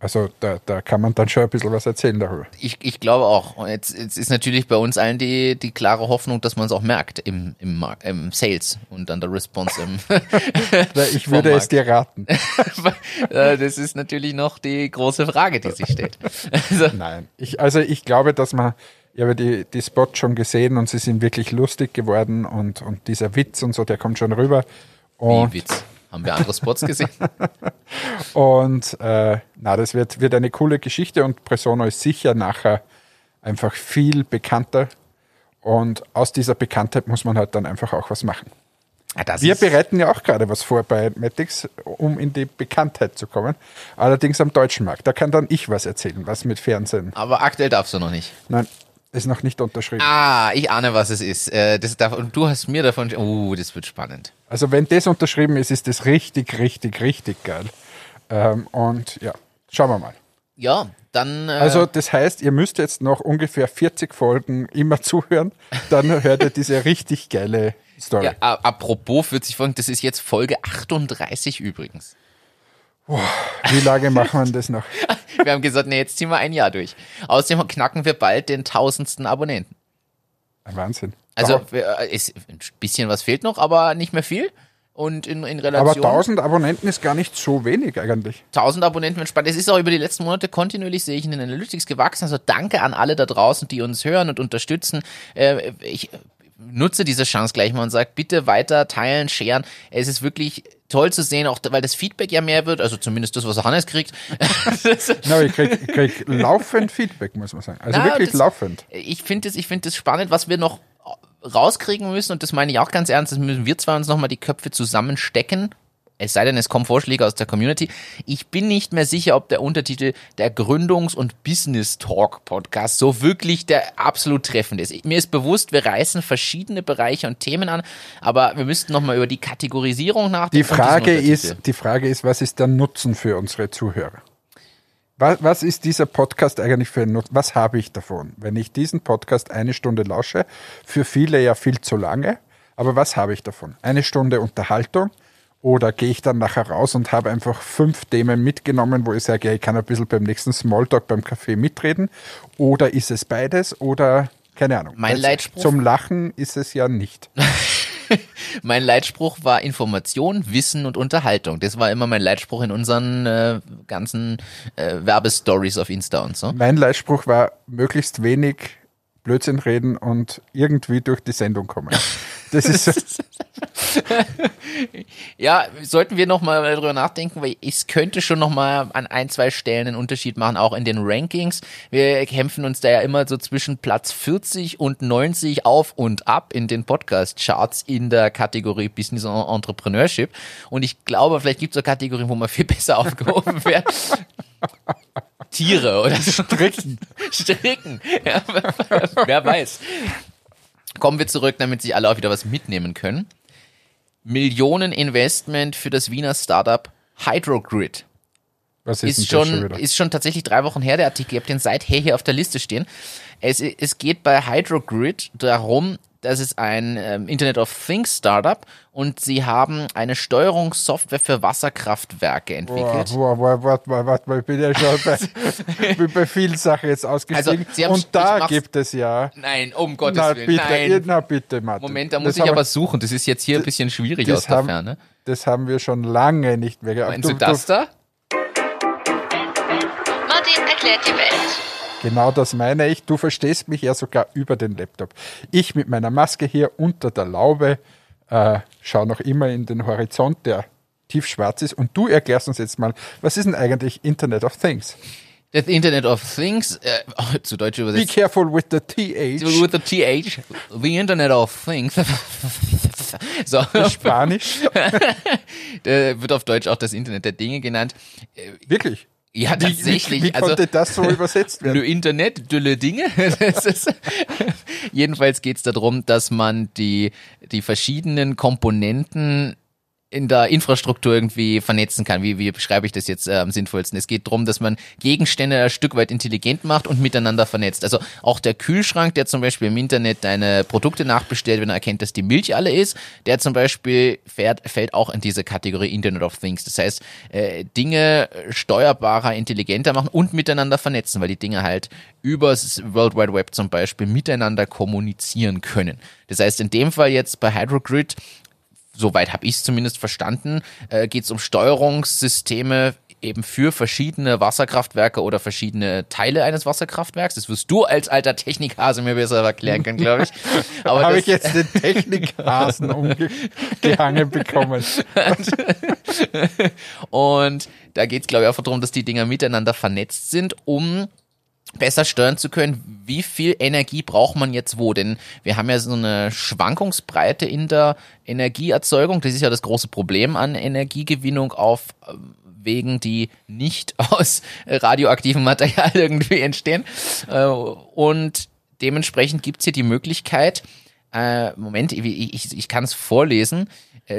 [SPEAKER 1] also da, da kann man dann schon ein bisschen was erzählen darüber.
[SPEAKER 2] Ich, ich glaube auch. Und jetzt, jetzt ist natürlich bei uns allen die, die klare Hoffnung, dass man es auch merkt im, im, im Sales und dann der Response im.
[SPEAKER 1] Ich würde es dir raten.
[SPEAKER 2] Das ist natürlich noch die große Frage, die sich stellt. Also,
[SPEAKER 1] Nein. Ich, also ich glaube, dass man, ich habe die, die Spots schon gesehen und sie sind wirklich lustig geworden und, und dieser Witz und so, der kommt schon rüber. Und,
[SPEAKER 2] wie Witz. Haben wir andere Spots gesehen?
[SPEAKER 1] und äh, na, das wird, wird eine coole Geschichte und Presono ist sicher nachher einfach viel bekannter. Und aus dieser Bekanntheit muss man halt dann einfach auch was machen.
[SPEAKER 2] Ja,
[SPEAKER 1] Wir bereiten ja auch gerade was vor bei Matix, um in die Bekanntheit zu kommen. Allerdings am deutschen Markt. Da kann dann ich was erzählen, was mit Fernsehen.
[SPEAKER 2] aber aktuell darfst du noch nicht.
[SPEAKER 1] Nein, ist noch nicht unterschrieben.
[SPEAKER 2] Ah, ich ahne, was es ist. Äh, das darf, und du hast mir davon. Oh, das wird spannend.
[SPEAKER 1] Also wenn das unterschrieben ist, ist das richtig, richtig, richtig geil. Ähm, und ja, schauen wir mal.
[SPEAKER 2] Ja, dann. Äh,
[SPEAKER 1] Also das heißt, ihr müsst jetzt noch ungefähr 40 Folgen immer zuhören, dann hört ihr diese richtig geile Story.
[SPEAKER 2] ja, apropos 40 Folgen, das ist jetzt Folge 38 übrigens.
[SPEAKER 1] Wie lange machen wir das noch?
[SPEAKER 2] Wir haben gesagt, nee, jetzt ziehen wir ein Jahr durch. Außerdem knacken wir bald den tausendsten Abonnenten.
[SPEAKER 1] Ein Wahnsinn.
[SPEAKER 2] Also
[SPEAKER 1] aber,
[SPEAKER 2] äh, ist, ein bisschen was fehlt noch, aber nicht mehr viel. Und in, in
[SPEAKER 1] aber
[SPEAKER 2] Relation
[SPEAKER 1] 1000 Abonnenten ist gar nicht so wenig eigentlich.
[SPEAKER 2] 1000 Abonnenten entspannt. Es ist auch über die letzten Monate kontinuierlich, sehe ich, in den Analytics gewachsen. Also danke an alle da draußen, die uns hören und unterstützen. Äh, ich nutze diese Chance gleich mal und sage, bitte weiter teilen, scheren. Es ist wirklich toll zu sehen, auch weil das Feedback ja mehr wird, also zumindest das, was Hannes kriegt.
[SPEAKER 1] Na, ich krieg, krieg laufend Feedback, muss man sagen. Also
[SPEAKER 2] Na,
[SPEAKER 1] wirklich
[SPEAKER 2] das-
[SPEAKER 1] laufend.
[SPEAKER 2] ich finde es, ich finde es spannend, was wir noch rauskriegen müssen und das meine ich auch ganz ernst, das müssen wir zwar uns nochmal die Köpfe zusammenstecken, es sei denn, es kommen Vorschläge aus der Community. Ich bin nicht mehr sicher, ob der Untertitel der Gründungs- und Business Talk Podcast so wirklich der absolut treffende ist. Mir ist bewusst, wir reißen verschiedene Bereiche und Themen an, aber wir müssten nochmal über die Kategorisierung nachdenken.
[SPEAKER 1] Die Frage ist, die Frage ist, was ist der Nutzen für unsere Zuhörer? Was, was ist dieser Podcast eigentlich für ein Nutzen? Was habe ich davon, wenn ich diesen Podcast eine Stunde lausche? Für viele ja viel zu lange, aber was habe ich davon? Eine Stunde Unterhaltung? Oder gehe ich dann nachher raus und habe einfach fünf Themen mitgenommen, wo ich sage, ja, ich kann ein bisschen beim nächsten Smalltalk beim Kaffee mitreden? Oder ist es beides? Oder keine Ahnung.
[SPEAKER 2] Mein Leitspruch-
[SPEAKER 1] Zum Lachen ist es ja nicht.
[SPEAKER 2] Mein Leitspruch war Information, Wissen und Unterhaltung. Das war immer mein Leitspruch in unseren äh, ganzen äh, Werbestories auf Insta und so.
[SPEAKER 1] Mein Leitspruch war, möglichst wenig Blödsinn reden und irgendwie durch die Sendung kommen. Das ist so,
[SPEAKER 2] Ja, sollten wir noch mal darüber nachdenken, weil es könnte schon noch mal an ein, zwei Stellen einen Unterschied machen, auch in den Rankings. Wir kämpfen uns da ja immer so zwischen Platz 40 und 90 auf und ab in den Podcast-Charts in der Kategorie Business und Entrepreneurship. Und ich glaube, vielleicht gibt es auch Kategorien, wo man viel besser aufgehoben wäre. Tiere oder.
[SPEAKER 1] Stricken.
[SPEAKER 2] Stricken. Ja, wer weiß. Kommen wir zurück, damit Sie alle auch wieder was mitnehmen können. Millionen Investment für das Wiener Startup Hydrogrid.
[SPEAKER 1] Was ist,
[SPEAKER 2] Ist schon,
[SPEAKER 1] wieder?
[SPEAKER 2] ist schon tatsächlich drei Wochen her, der Artikel. Ich habe den seither hier auf der Liste stehen. Es, es geht bei Hydrogrid darum, das ist ein ähm, Internet of Things Startup und sie haben eine Steuerungssoftware für Wasserkraftwerke entwickelt.
[SPEAKER 1] Boah, boah, boah, warte mal, warte mal, ich bin ja schon bei, bin bei vielen Sachen jetzt ausgestiegen.
[SPEAKER 2] Also, Sie haben-
[SPEAKER 1] und
[SPEAKER 2] ich
[SPEAKER 1] da gibt es ja.
[SPEAKER 2] Nein, um Gottes
[SPEAKER 1] Na
[SPEAKER 2] Willen.
[SPEAKER 1] bitte,
[SPEAKER 2] Nein.
[SPEAKER 1] na bitte, Martin.
[SPEAKER 2] Moment, da
[SPEAKER 1] Das
[SPEAKER 2] muss ich
[SPEAKER 1] haben
[SPEAKER 2] aber suchen. Das ist jetzt hier ein bisschen schwierig
[SPEAKER 1] das
[SPEAKER 2] aus der
[SPEAKER 1] haben,
[SPEAKER 2] Ferne.
[SPEAKER 1] Das haben wir schon lange nicht mehr gehabt.
[SPEAKER 2] Meinst du das da?
[SPEAKER 4] Martin erklärt die Welt.
[SPEAKER 1] Genau das meine ich. Du verstehst mich ja sogar über den Laptop. Ich mit meiner Maske hier unter der Laube äh, schaue noch immer in den Horizont, der tiefschwarz ist. Und du erklärst uns jetzt mal, was ist denn eigentlich Internet of Things?
[SPEAKER 2] Das Internet of Things, äh, zu Deutsch
[SPEAKER 1] Be
[SPEAKER 2] übersetzt.
[SPEAKER 1] careful with the TH.
[SPEAKER 2] With the TH, the Internet of Things. so,
[SPEAKER 1] Spanisch.
[SPEAKER 2] äh, wird auf Deutsch auch das Internet der Dinge genannt.
[SPEAKER 1] Wirklich.
[SPEAKER 2] Ja,
[SPEAKER 1] Wie,
[SPEAKER 2] tatsächlich.
[SPEAKER 1] wie, wie
[SPEAKER 2] also,
[SPEAKER 1] konnte das so übersetzt
[SPEAKER 2] Le
[SPEAKER 1] werden?
[SPEAKER 2] Internet, de le Dinge. Ist, jedenfalls geht es darum, dass man die, die verschiedenen Komponenten in der Infrastruktur irgendwie vernetzen kann. Wie, wie beschreibe ich das jetzt äh, am sinnvollsten? Es geht darum, dass man Gegenstände ein Stück weit intelligent macht und miteinander vernetzt. Also auch der Kühlschrank, der zum Beispiel im Internet deine Produkte nachbestellt, wenn er erkennt, dass die Milch alle ist, der zum Beispiel fährt, fällt auch in diese Kategorie Internet of Things. Das heißt, äh, Dinge steuerbarer, intelligenter machen und miteinander vernetzen, weil die Dinge halt übers World Wide Web zum Beispiel miteinander kommunizieren können. Das heißt, in dem Fall jetzt bei Hydrogrid soweit habe ich es zumindest verstanden, äh, geht es um Steuerungssysteme eben für verschiedene Wasserkraftwerke oder verschiedene Teile eines Wasserkraftwerks. Das wirst du als alter Technikhase mir besser erklären können, glaube ich. Aber
[SPEAKER 1] Habe ich jetzt den Technikhasen umgehangen bekommen.
[SPEAKER 2] Und da geht es, glaube ich, einfach darum, dass die Dinger miteinander vernetzt sind, um besser steuern zu können, wie viel Energie braucht man jetzt wo. Denn wir haben ja so eine Schwankungsbreite in der Energieerzeugung. Das ist ja das große Problem an Energiegewinnung auf äh, Wegen, die nicht aus radioaktivem Material irgendwie entstehen. Äh, Und dementsprechend gibt's hier die Möglichkeit, äh, Moment, ich, ich, ich kann es vorlesen.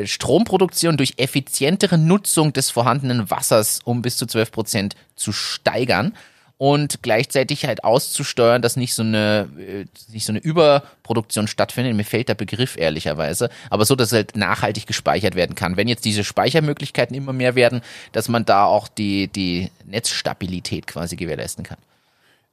[SPEAKER 2] Stromproduktion durch effizientere Nutzung des vorhandenen Wassers um bis zu 12 Prozent zu steigern und gleichzeitig halt auszusteuern, dass nicht so eine äh, nicht so eine Überproduktion stattfindet. Mir fehlt der Begriff ehrlicherweise, aber so, dass halt nachhaltig gespeichert werden kann. Wenn jetzt diese Speichermöglichkeiten immer mehr werden, dass man da auch die die Netzstabilität quasi gewährleisten kann.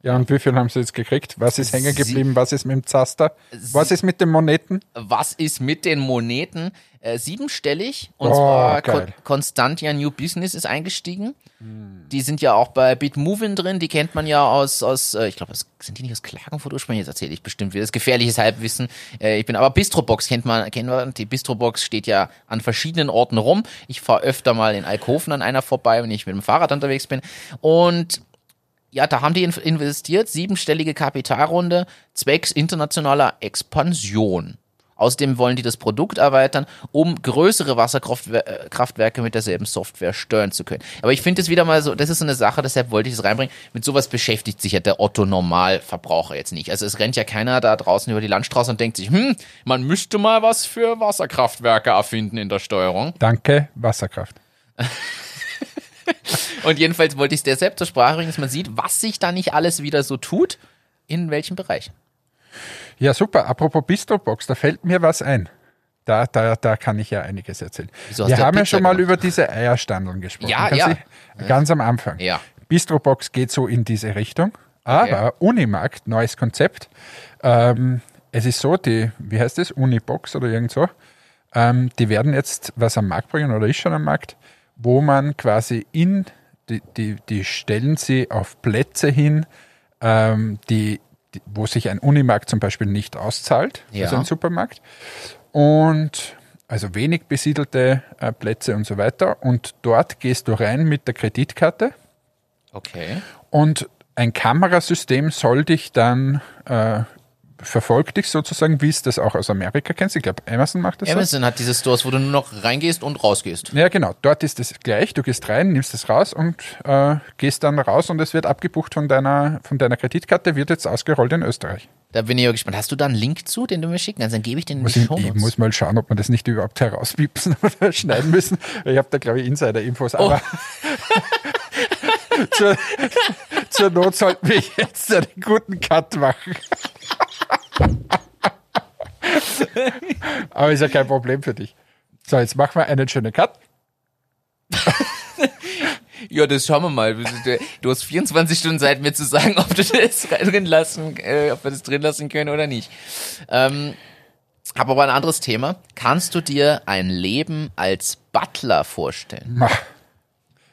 [SPEAKER 1] Ja, und wie viel haben sie jetzt gekriegt? Was ist hängen geblieben? Was ist mit dem Zaster? Was ist mit den Moneten?
[SPEAKER 2] was ist mit den Moneten? Äh, siebenstellig. Und
[SPEAKER 1] Oh,
[SPEAKER 2] zwar
[SPEAKER 1] geil.
[SPEAKER 2] Constantia New Business ist eingestiegen. Die sind ja auch bei Bitmovin drin. Die kennt man ja aus, aus äh, ich glaube, sind die nicht aus Klagenfurt ursprünglich? Jetzt erzähle ich bestimmt wieder. Das gefährliches Halbwissen. Äh, ich bin aber Bistrobox kennt man, kennt man. Die Bistrobox steht ja an verschiedenen Orten rum. Ich fahre öfter mal in Alkoven an einer vorbei, wenn ich mit dem Fahrrad unterwegs bin. Und ja, da haben die in- investiert, siebenstellige Kapitalrunde, zwecks internationaler Expansion. Außerdem wollen die das Produkt erweitern, um größere Wasserkraftwerke mit derselben Software steuern zu können. Aber ich finde es wieder mal so, das ist so eine Sache, deshalb wollte ich es reinbringen. Mit sowas beschäftigt sich ja der Otto Normalverbraucher jetzt nicht. Also es rennt ja keiner da draußen über die Landstraße und denkt sich, hm, man müsste mal was für Wasserkraftwerke erfinden in der Steuerung.
[SPEAKER 1] Danke, Wasserkraft.
[SPEAKER 2] Und jedenfalls wollte ich es deshalb zur Sprache bringen, dass man sieht, was sich da nicht alles wieder so tut, in welchem Bereich.
[SPEAKER 1] Ja, super. Apropos Bistrobox, da fällt mir was ein. Da, da, da kann ich ja einiges erzählen.
[SPEAKER 2] Wieso
[SPEAKER 1] Wir haben ja schon mal
[SPEAKER 2] gemacht?
[SPEAKER 1] über diese Eierstandeln gesprochen.
[SPEAKER 2] Ja,
[SPEAKER 1] Kannst
[SPEAKER 2] ja.
[SPEAKER 1] du- Ganz am Anfang.
[SPEAKER 2] Ja.
[SPEAKER 1] Bistrobox geht so in diese Richtung. Aber Unimarkt, neues Konzept. Ähm, es ist so, die, wie heißt das? Unibox oder irgend so. Ähm, die werden jetzt was am Markt bringen oder ist schon am Markt, wo man quasi in, die, die, die stellen sie auf Plätze hin, ähm, die, die, wo sich ein Unimarkt zum Beispiel nicht auszahlt,
[SPEAKER 2] Ja.
[SPEAKER 1] also ein Supermarkt. Und also wenig besiedelte äh, Plätze und so weiter. Und dort gehst du rein mit der Kreditkarte
[SPEAKER 2] Okay.
[SPEAKER 1] und ein Kamerasystem soll dich dann äh, verfolgt dich sozusagen, wie es das auch aus Amerika kennst. Ich glaube, Amazon macht das so.
[SPEAKER 2] Amazon hat diese Stores, wo du nur noch reingehst und rausgehst.
[SPEAKER 1] Ja, genau. Dort ist es gleich. Du gehst rein, nimmst es raus und äh, gehst dann raus und es wird abgebucht von deiner, von deiner Kreditkarte, wird jetzt ausgerollt in Österreich.
[SPEAKER 2] Da bin ich ja gespannt. Hast du da einen Link zu, den du mir schicken kannst? Dann gebe ich den in
[SPEAKER 1] Muss
[SPEAKER 2] die
[SPEAKER 1] ich,
[SPEAKER 2] Show
[SPEAKER 1] ich muss mal schauen, ob wir das nicht überhaupt herauspipsen oder schneiden müssen. Ich habe da, glaube ich, Insider-Infos. Aber zur, zur Not sollten wir jetzt einen guten Cut machen. Aber ist ja kein Problem für dich. So, jetzt machen wir einen schönen Cut.
[SPEAKER 2] Ja, das schauen wir mal. Du hast 24 Stunden Zeit, mir zu sagen, ob du das drin lassen, äh, ob wir das drin lassen können oder nicht. Ähm, habe aber ein anderes Thema. Kannst du dir ein Leben als Butler vorstellen?
[SPEAKER 1] Ma.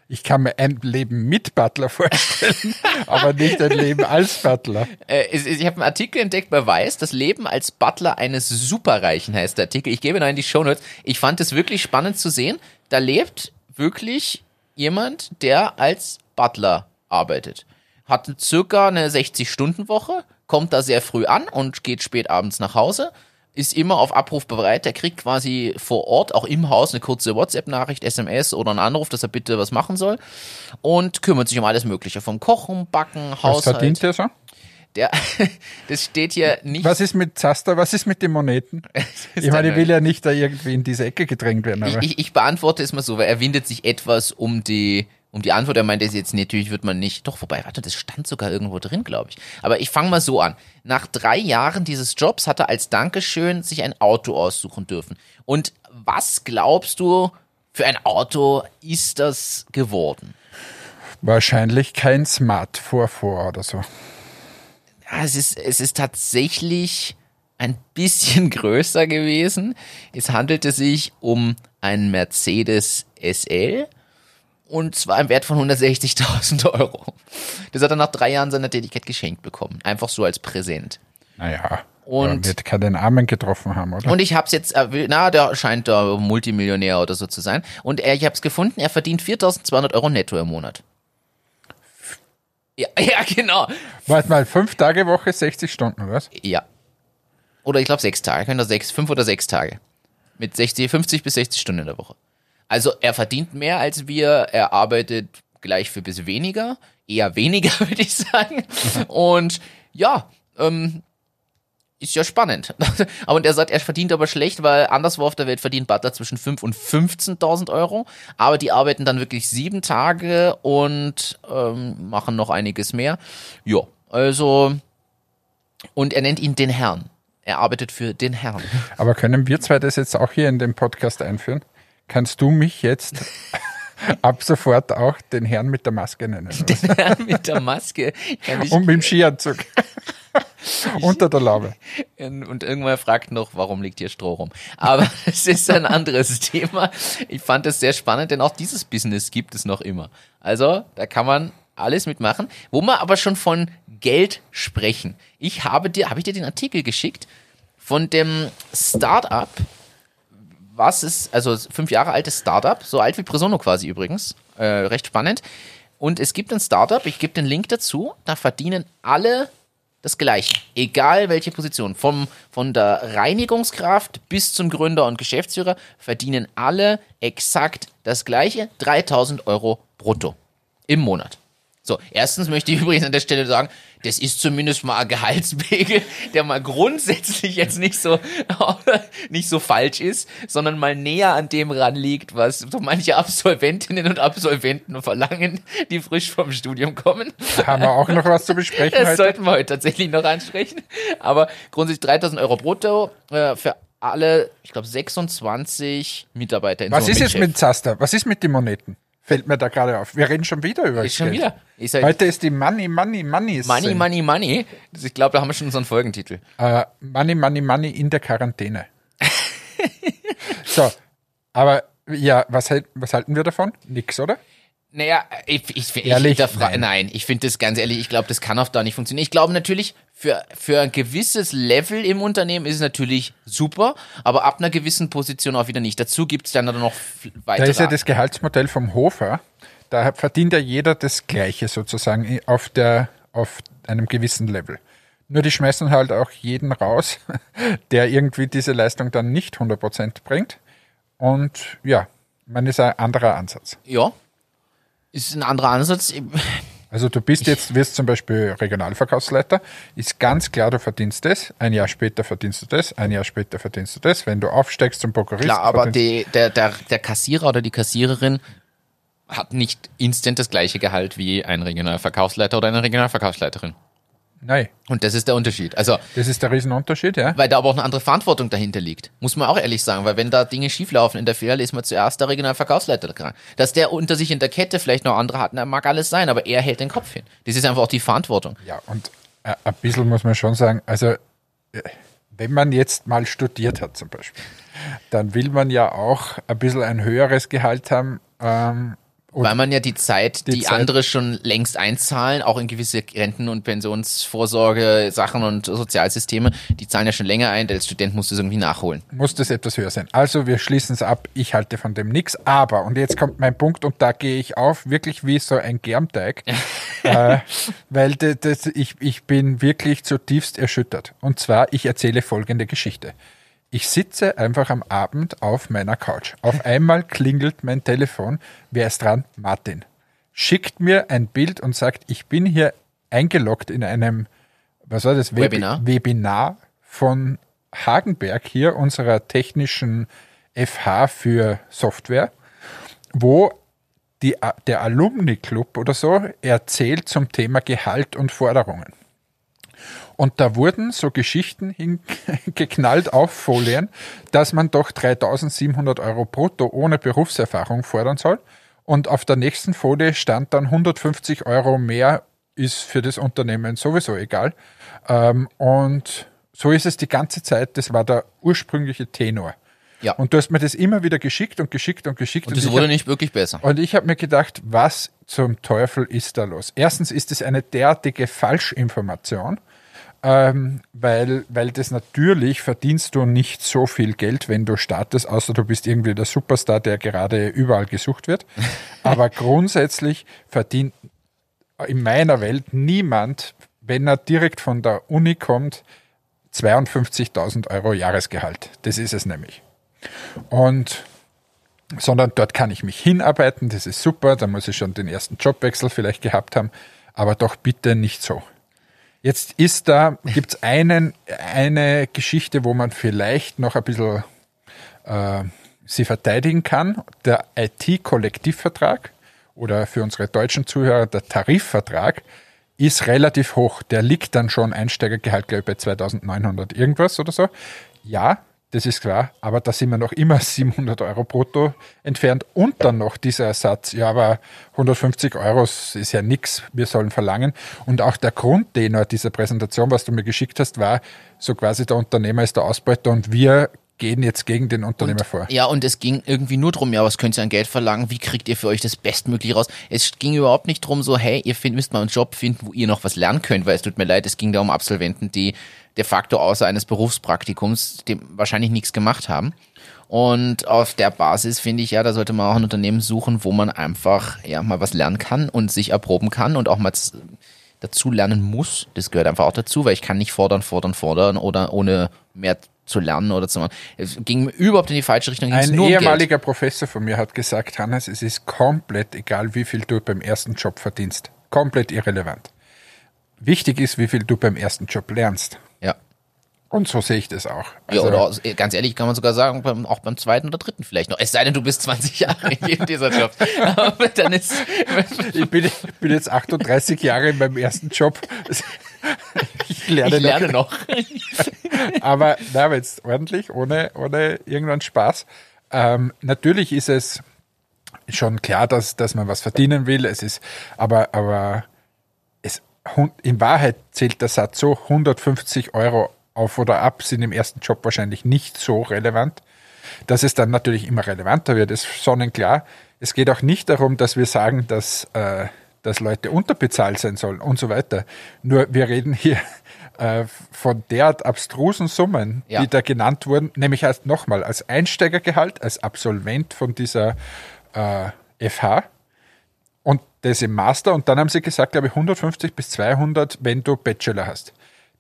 [SPEAKER 1] Ich kann mir ein Leben mit Butler vorstellen, aber nicht ein Leben als Butler.
[SPEAKER 2] Äh, ich habe einen Artikel entdeckt bei Weiß, das Leben als Butler eines Superreichen heißt der Artikel. Ich gebe noch in die Shownotes. Ich fand es wirklich spannend zu sehen. Da lebt wirklich jemand, der als Butler arbeitet. Hat circa eine 60-Stunden-Woche, kommt da sehr früh an und geht spät abends nach Hause. Ist immer auf Abruf bereit. Der kriegt quasi vor Ort, auch im Haus, eine kurze WhatsApp-Nachricht, SMS oder einen Anruf, dass er bitte was machen soll. Und kümmert sich um alles Mögliche. Vom Kochen, Backen,
[SPEAKER 1] Was
[SPEAKER 2] Haushalt.
[SPEAKER 1] verdient der so?
[SPEAKER 2] Der, das steht hier nicht.
[SPEAKER 1] Was ist mit Zaster? Was ist mit den Moneten? Ich meine, ich will ja nicht da irgendwie in diese Ecke gedrängt werden, aber
[SPEAKER 2] ich, ich, ich beantworte es mal so, weil er windet sich etwas um die, um die Antwort. Er meint es jetzt natürlich wird man nicht. Doch, wobei, warte, das stand sogar irgendwo drin, glaube ich. Aber ich fange mal so an. Nach drei Jahren dieses Jobs hat er als Dankeschön sich ein Auto aussuchen dürfen. Und was glaubst du, für ein Auto ist das geworden?
[SPEAKER 1] wahrscheinlich kein Smart 44 oder so.
[SPEAKER 2] Ja, es ist, es ist tatsächlich ein bisschen größer gewesen. Es handelte sich um einen Mercedes SL und zwar im Wert von 160.000 Euro. Das hat er nach drei Jahren seiner Tätigkeit geschenkt bekommen. Einfach so als Präsent.
[SPEAKER 1] Naja,
[SPEAKER 2] Und-
[SPEAKER 1] wird keinen Armen getroffen haben, oder?
[SPEAKER 2] Und ich habe es jetzt, äh, na, der scheint da Multimillionär oder so zu sein. Und er, ich habe es gefunden, er verdient 4.200 Euro netto im Monat. Ja, ja, genau.
[SPEAKER 1] Warte mal, fünf Tage Woche, 60 Stunden, was?
[SPEAKER 2] Ja. Oder ich glaube sechs Tage, können das sechs, fünf oder sechs Tage. Mit 60, 50 bis 60 Stunden in der Woche. Also er verdient mehr als wir, er arbeitet gleich für bis weniger, eher weniger, würde ich sagen. Und ja, ähm, ist ja spannend. Aber er sagt, er verdient aber schlecht, weil anderswo auf der Welt verdient Butler zwischen 5 und 15.000 Euro. Aber die arbeiten dann wirklich sieben Tage und ähm, machen noch einiges mehr. Ja, also und er nennt ihn den Herrn. Er arbeitet für den Herrn.
[SPEAKER 1] Aber können wir zwei das jetzt auch hier in den Podcast einführen? Kannst du mich jetzt ab sofort auch den Herrn mit der Maske nennen?
[SPEAKER 2] Den Herrn mit der Maske.
[SPEAKER 1] Und mit dem Skianzug. Unter der Laube.
[SPEAKER 2] Und irgendwann fragt noch, warum liegt hier Stroh rum? Aber es ist ein anderes Thema. Ich fand es sehr spannend, denn auch dieses Business gibt es noch immer. Also, da kann man alles mitmachen. Wo wir aber schon von Geld sprechen. Ich habe dir, habe ich dir den Artikel geschickt von dem Startup, was ist, also fünf Jahre altes Startup, so alt wie Presono quasi übrigens, äh, recht spannend. Und es gibt ein Startup, ich gebe den Link dazu, da verdienen alle das Gleiche, egal welche Position. Vom, von der Reinigungskraft bis zum Gründer und Geschäftsführer verdienen alle exakt das Gleiche, 3000 Euro brutto im Monat. So, erstens möchte ich übrigens an der Stelle sagen, das ist zumindest mal ein Gehaltspegel, der mal grundsätzlich jetzt nicht so, nicht so falsch ist, sondern mal näher an dem ranliegt, was so manche Absolventinnen und Absolventen verlangen, die frisch vom Studium kommen.
[SPEAKER 1] Haben wir auch noch was zu besprechen
[SPEAKER 2] Das
[SPEAKER 1] heute?
[SPEAKER 2] sollten wir heute tatsächlich noch ansprechen. Aber grundsätzlich 3000 Euro brutto äh, für alle, ich glaube, 26 Mitarbeiter in
[SPEAKER 1] Was
[SPEAKER 2] so
[SPEAKER 1] ist jetzt mit Zaster? Was ist mit den Moneten? Fällt mir da gerade auf. Wir reden schon wieder über
[SPEAKER 2] Ist schon
[SPEAKER 1] Geld.
[SPEAKER 2] wieder. Ist halt
[SPEAKER 1] Heute ist die Money, Money, Money.
[SPEAKER 2] Money,
[SPEAKER 1] Sendung.
[SPEAKER 2] Money, Money. Ich glaube, da haben wir schon unseren Folgentitel.
[SPEAKER 1] Äh, money, Money, Money in der Quarantäne. so, aber ja, was, was halten wir davon? Nix, oder?
[SPEAKER 2] Naja, ich, ich, ich,
[SPEAKER 1] Ehrlich?
[SPEAKER 2] hinterfra-
[SPEAKER 1] Nein.
[SPEAKER 2] nein. ich finde das ganz ehrlich, ich glaube, das kann auf da nicht funktionieren. Ich glaube natürlich, für, für ein gewisses Level im Unternehmen ist es natürlich super, aber ab einer gewissen Position auch wieder nicht. Dazu gibt es dann noch f-
[SPEAKER 1] Da
[SPEAKER 2] weitere.
[SPEAKER 1] ist ja das Gehaltsmodell vom Hofer. Da verdient ja jeder das Gleiche sozusagen auf, der, auf einem gewissen Level. Nur die schmeißen halt auch jeden raus, der irgendwie diese Leistung dann nicht 100% bringt. Und ja, man ist ein anderer Ansatz.
[SPEAKER 2] ja, ist ein anderer Ansatz.
[SPEAKER 1] Also du bist jetzt, wirst zum Beispiel Regionalverkaufsleiter, ist ganz klar, du verdienst das, ein Jahr später verdienst du das, ein Jahr später verdienst du das, wenn du aufsteigst zum Prokurist.
[SPEAKER 2] Klar, aber die, der, der, der Kassierer oder die Kassiererin hat nicht instant das gleiche Gehalt wie ein Regionalverkaufsleiter oder eine Regionalverkaufsleiterin.
[SPEAKER 1] Nein,
[SPEAKER 2] Und das ist der Unterschied. Also,
[SPEAKER 1] das ist der Riesenunterschied, ja.
[SPEAKER 2] weil da aber auch eine andere Verantwortung dahinter liegt. Muss man auch ehrlich sagen, weil wenn da Dinge schieflaufen in der Filiale, ist man zuerst der Regionalverkaufsleiter dran. Dass der unter sich in der Kette vielleicht noch andere hat, na, mag alles sein, aber er hält den Kopf hin. Das ist einfach auch die Verantwortung.
[SPEAKER 1] Ja, und äh, ein bisschen muss man schon sagen, also äh, wenn man jetzt mal studiert hat zum Beispiel, dann will man ja auch ein bisschen ein höheres Gehalt haben, ähm,
[SPEAKER 2] Weil man ja die Zeit, die,
[SPEAKER 1] Die Zeit-
[SPEAKER 2] andere schon längst einzahlen, auch in gewisse Renten- und Pensionsvorsorge, Sachen und Sozialsysteme, die zahlen ja schon länger ein. Als Student musst du es irgendwie nachholen.
[SPEAKER 1] muss das etwas höher sein. Also wir schließen es ab, ich halte von dem nix, aber, und jetzt kommt mein Punkt und da gehe ich auf, wirklich wie so ein Germteig, äh, weil das, das, ich, ich bin wirklich zutiefst erschüttert. Und zwar, ich erzähle folgende Geschichte. Ich sitze einfach am Abend auf meiner Couch. Auf einmal klingelt mein Telefon. Wer ist dran? Martin. Schickt mir ein Bild und sagt, ich bin hier eingeloggt in einem, was war das? Web-
[SPEAKER 2] Webinar.
[SPEAKER 1] Webinar von Hagenberg hier, unserer technischen FH für Software, wo die, der Alumni Club oder so erzählt zum Thema Gehalt und Forderungen. Und da wurden so Geschichten hingeknallt auf Folien, dass man doch 3700 Euro brutto ohne Berufserfahrung fordern soll. Und auf der nächsten Folie stand dann 150 Euro mehr ist für das Unternehmen sowieso egal. Ähm, und so ist es die ganze Zeit. Das war der ursprüngliche Tenor.
[SPEAKER 2] Ja.
[SPEAKER 1] Und du hast mir das immer wieder geschickt und geschickt und geschickt.
[SPEAKER 2] Und das
[SPEAKER 1] ich
[SPEAKER 2] wurde
[SPEAKER 1] hab-
[SPEAKER 2] nicht wirklich besser.
[SPEAKER 1] und ich habe mir gedacht, was zum Teufel ist da los? Erstens ist es eine derartige Falschinformation, ähm, weil, weil das natürlich verdienst du nicht so viel Geld, wenn du startest, außer du bist irgendwie der Superstar, der gerade überall gesucht wird. Aber grundsätzlich verdient in meiner Welt niemand, wenn er direkt von der Uni kommt, 52.000 Euro Jahresgehalt. Das ist es nämlich. Und sondern dort kann ich mich hinarbeiten, das ist super, da muss ich schon den ersten Jobwechsel vielleicht gehabt haben, aber doch bitte nicht so. Jetzt ist da, gibt's einen, eine Geschichte, wo man vielleicht noch ein bisschen äh, sie verteidigen kann, der IT-Kollektivvertrag oder für unsere deutschen Zuhörer der Tarifvertrag ist relativ hoch. Der liegt dann schon Einsteigergehalt, glaube ich, bei 2900 irgendwas oder so. Ja, das ist klar, aber da sind wir noch immer 700 Euro brutto entfernt und dann noch dieser Satz, ja, aber 150 Euro ist ja nix, wir sollen verlangen. Und auch der Grundtenor dieser Präsentation, was du mir geschickt hast, war so quasi der Unternehmer ist der Ausbeuter und wir gehen jetzt gegen den Unternehmer vor.
[SPEAKER 2] Ja, und es ging irgendwie nur drum, ja, was könnt ihr an Geld verlangen? Wie kriegt ihr für euch das Bestmögliche raus? Es ging überhaupt nicht drum, so, hey, ihr find, müsst mal einen Job finden, wo ihr noch was lernen könnt, weil es tut mir leid, es ging da um Absolventen, die de facto außer eines Berufspraktikums dem wahrscheinlich nichts gemacht haben. Und auf der Basis finde ich ja, da sollte man auch ein Unternehmen suchen, wo man einfach ja mal was lernen kann und sich erproben kann und auch mal dazu lernen muss. Das gehört einfach auch dazu, weil ich kann nicht fordern, fordern, fordern oder ohne mehr zu lernen oder zu machen. Es ging überhaupt in die falsche Richtung.
[SPEAKER 1] Ein
[SPEAKER 2] nur um Geld.
[SPEAKER 1] ehemaliger Professor von mir hat gesagt, Hannes, es ist komplett egal, wie viel du beim ersten Job verdienst. Komplett irrelevant. Wichtig ist, wie viel du beim ersten Job lernst.
[SPEAKER 2] Ja.
[SPEAKER 1] Und so sehe ich das auch.
[SPEAKER 2] Ja,
[SPEAKER 1] Also,
[SPEAKER 2] oder aus- ganz ehrlich kann man sogar sagen, beim, auch beim zweiten oder dritten vielleicht noch. Es sei denn, du bist 20 Jahre in jedem dieser Jobs. Aber dann ist,
[SPEAKER 1] ich bin, bin jetzt 38 Jahre in meinem ersten Job. Ich lerne,
[SPEAKER 2] ich lerne
[SPEAKER 1] noch.
[SPEAKER 2] noch.
[SPEAKER 1] Aber jetzt ordentlich, ohne, ohne irgendeinen Spaß. Ähm, natürlich ist es schon klar, dass, dass man was verdienen will. Es ist, aber, aber es, in Wahrheit zählt der Satz so, 150 Euro auf oder ab sind im ersten Job wahrscheinlich nicht so relevant. Dass es dann natürlich immer relevanter wird, ist sonnenklar. Es geht auch nicht darum, dass wir sagen, dass, äh, dass Leute unterbezahlt sein sollen und so weiter. Nur wir reden hier äh, von derart abstrusen Summen,
[SPEAKER 2] Ja.
[SPEAKER 1] die da genannt wurden, nämlich als nochmal als Einsteigergehalt, als Absolvent von dieser äh, FH und das im Master und dann haben sie gesagt, glaube ich, 150 bis 200, wenn du Bachelor hast.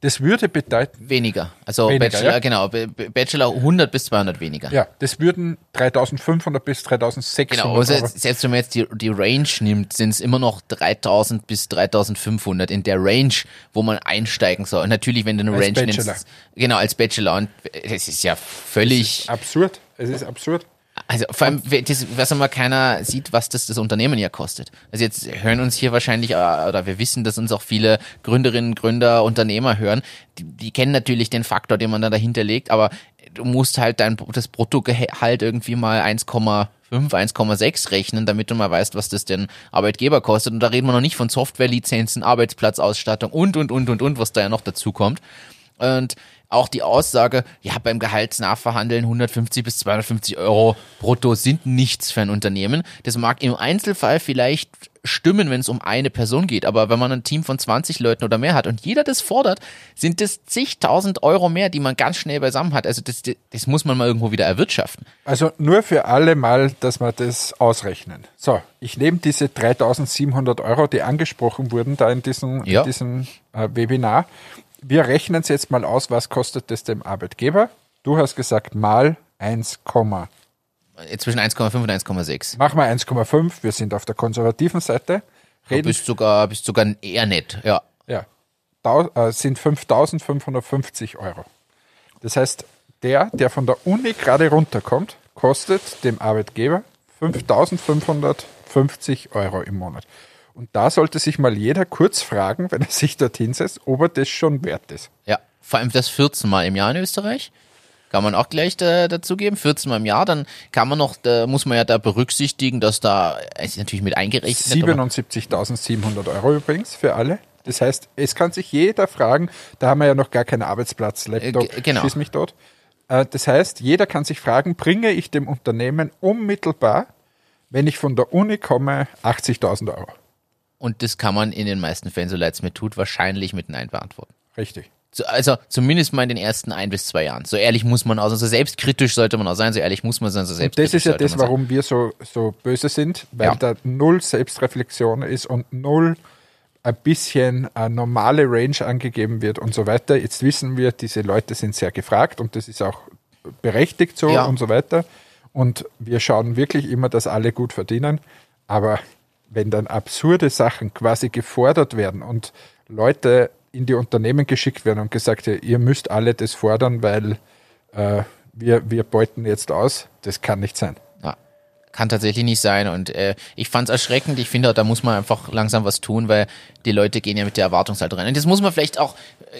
[SPEAKER 1] Das würde bedeuten,
[SPEAKER 2] Weniger. Also
[SPEAKER 1] Weniger,
[SPEAKER 2] Bachelor,
[SPEAKER 1] ja?
[SPEAKER 2] genau. Bachelor 100 bis 200 weniger.
[SPEAKER 1] ja, das würden 3500 bis 3600
[SPEAKER 2] Genau, also jetzt, selbst wenn man jetzt die, die Range nimmt, sind es immer noch 3000 bis 3500 in der Range, wo man einsteigen soll. Und natürlich, wenn du eine
[SPEAKER 1] Als
[SPEAKER 2] Range
[SPEAKER 1] Bachelor.
[SPEAKER 2] nimmst, genau, als Bachelor. Und das ist ja völlig,
[SPEAKER 1] Absurd. Es ist absurd.
[SPEAKER 2] Also vor allem, das, was immer keiner sieht, was das das Unternehmen ja kostet. Also jetzt hören uns hier wahrscheinlich, äh, oder wir wissen, dass uns auch viele Gründerinnen, Gründer, Unternehmer hören. Die, die kennen natürlich den Faktor, den man da dahinter legt, aber du musst halt dein, das Bruttogehalt irgendwie mal 1,5, 1,6 rechnen, damit du mal weißt, was das denn Arbeitgeber kostet. Und da reden wir noch nicht von Softwarelizenzen, Arbeitsplatzausstattung und, und, und, und, und, was da ja noch dazu kommt. Und auch die Aussage, ja, beim Gehaltsnachverhandeln 150 bis 250 Euro brutto sind nichts für ein Unternehmen. Das mag im Einzelfall vielleicht stimmen, wenn es um eine Person geht, aber wenn man ein Team von 20 Leuten oder mehr hat und jeder das fordert, sind das zigtausend Euro mehr, die man ganz schnell beisammen hat. Also das, das muss man mal irgendwo wieder erwirtschaften.
[SPEAKER 1] Also nur für alle mal, dass wir das ausrechnen. So, ich nehme diese 3700 Euro, die angesprochen wurden da in diesem,
[SPEAKER 2] Ja.
[SPEAKER 1] in diesem äh, Webinar. Wir rechnen es jetzt mal aus, was kostet das dem Arbeitgeber? Du hast gesagt mal 1,
[SPEAKER 2] Äh, Zwischen 1,5 und 1,6.
[SPEAKER 1] machen wir 1,5. Wir sind auf der konservativen Seite.
[SPEAKER 2] Du
[SPEAKER 1] Reden,
[SPEAKER 2] bist sogar, bist sogar eher nett, ja.
[SPEAKER 1] ja, äh, sind 5550 Euro. Das heißt, der, der von der Uni gerade runterkommt, kostet dem Arbeitgeber 5550 Euro im Monat. Und da sollte sich mal jeder kurz fragen, wenn er sich dorthin setzt, ob er das schon wert ist.
[SPEAKER 2] Ja, vor allem das 14 Mal im Jahr in Österreich. Kann man auch gleich da, dazugeben, 14 Mal im Jahr, dann kann man noch, da muss man ja da berücksichtigen, dass da, es ist natürlich mit eingerechnet, aber
[SPEAKER 1] 77.700 Euro übrigens für alle. Das heißt, es kann sich jeder fragen, da haben wir ja noch gar keinen Arbeitsplatz, Laptop,
[SPEAKER 2] Äh, g- genau.
[SPEAKER 1] schieß mich dort. Äh, Das heißt, jeder kann sich fragen, bringe ich dem Unternehmen unmittelbar, wenn ich von der Uni komme, 80.000 Euro?
[SPEAKER 2] Und das kann man in den meisten Fällen, so leid es mir tut, wahrscheinlich mit Nein beantworten.
[SPEAKER 1] Richtig.
[SPEAKER 2] So, also zumindest mal in den ersten ein bis zwei Jahren. So ehrlich muss man auch sein, so selbstkritisch sollte man auch sein, so ehrlich muss man sein, so
[SPEAKER 1] Und
[SPEAKER 2] selbstkritisch
[SPEAKER 1] das ist ja das,
[SPEAKER 2] sein.
[SPEAKER 1] warum wir so, so böse sind, weil
[SPEAKER 2] Ja.
[SPEAKER 1] da null Selbstreflexion ist und null ein bisschen eine normale Range angegeben wird und so weiter. Jetzt wissen wir, diese Leute sind sehr gefragt und das ist auch berechtigt so
[SPEAKER 2] Ja.
[SPEAKER 1] und so weiter. Und wir schauen wirklich immer, dass alle gut verdienen. Aber wenn dann absurde Sachen quasi gefordert werden und Leute in die Unternehmen geschickt werden und gesagt, ja, ihr müsst alle das fordern, weil äh, wir, wir beuten jetzt aus, das kann nicht sein.
[SPEAKER 2] Ja, kann tatsächlich nicht sein. Und äh, ich fand es erschreckend. Ich finde, da muss man einfach langsam was tun, weil die Leute gehen ja mit der Erwartungshaltung rein. Und das muss man vielleicht auch,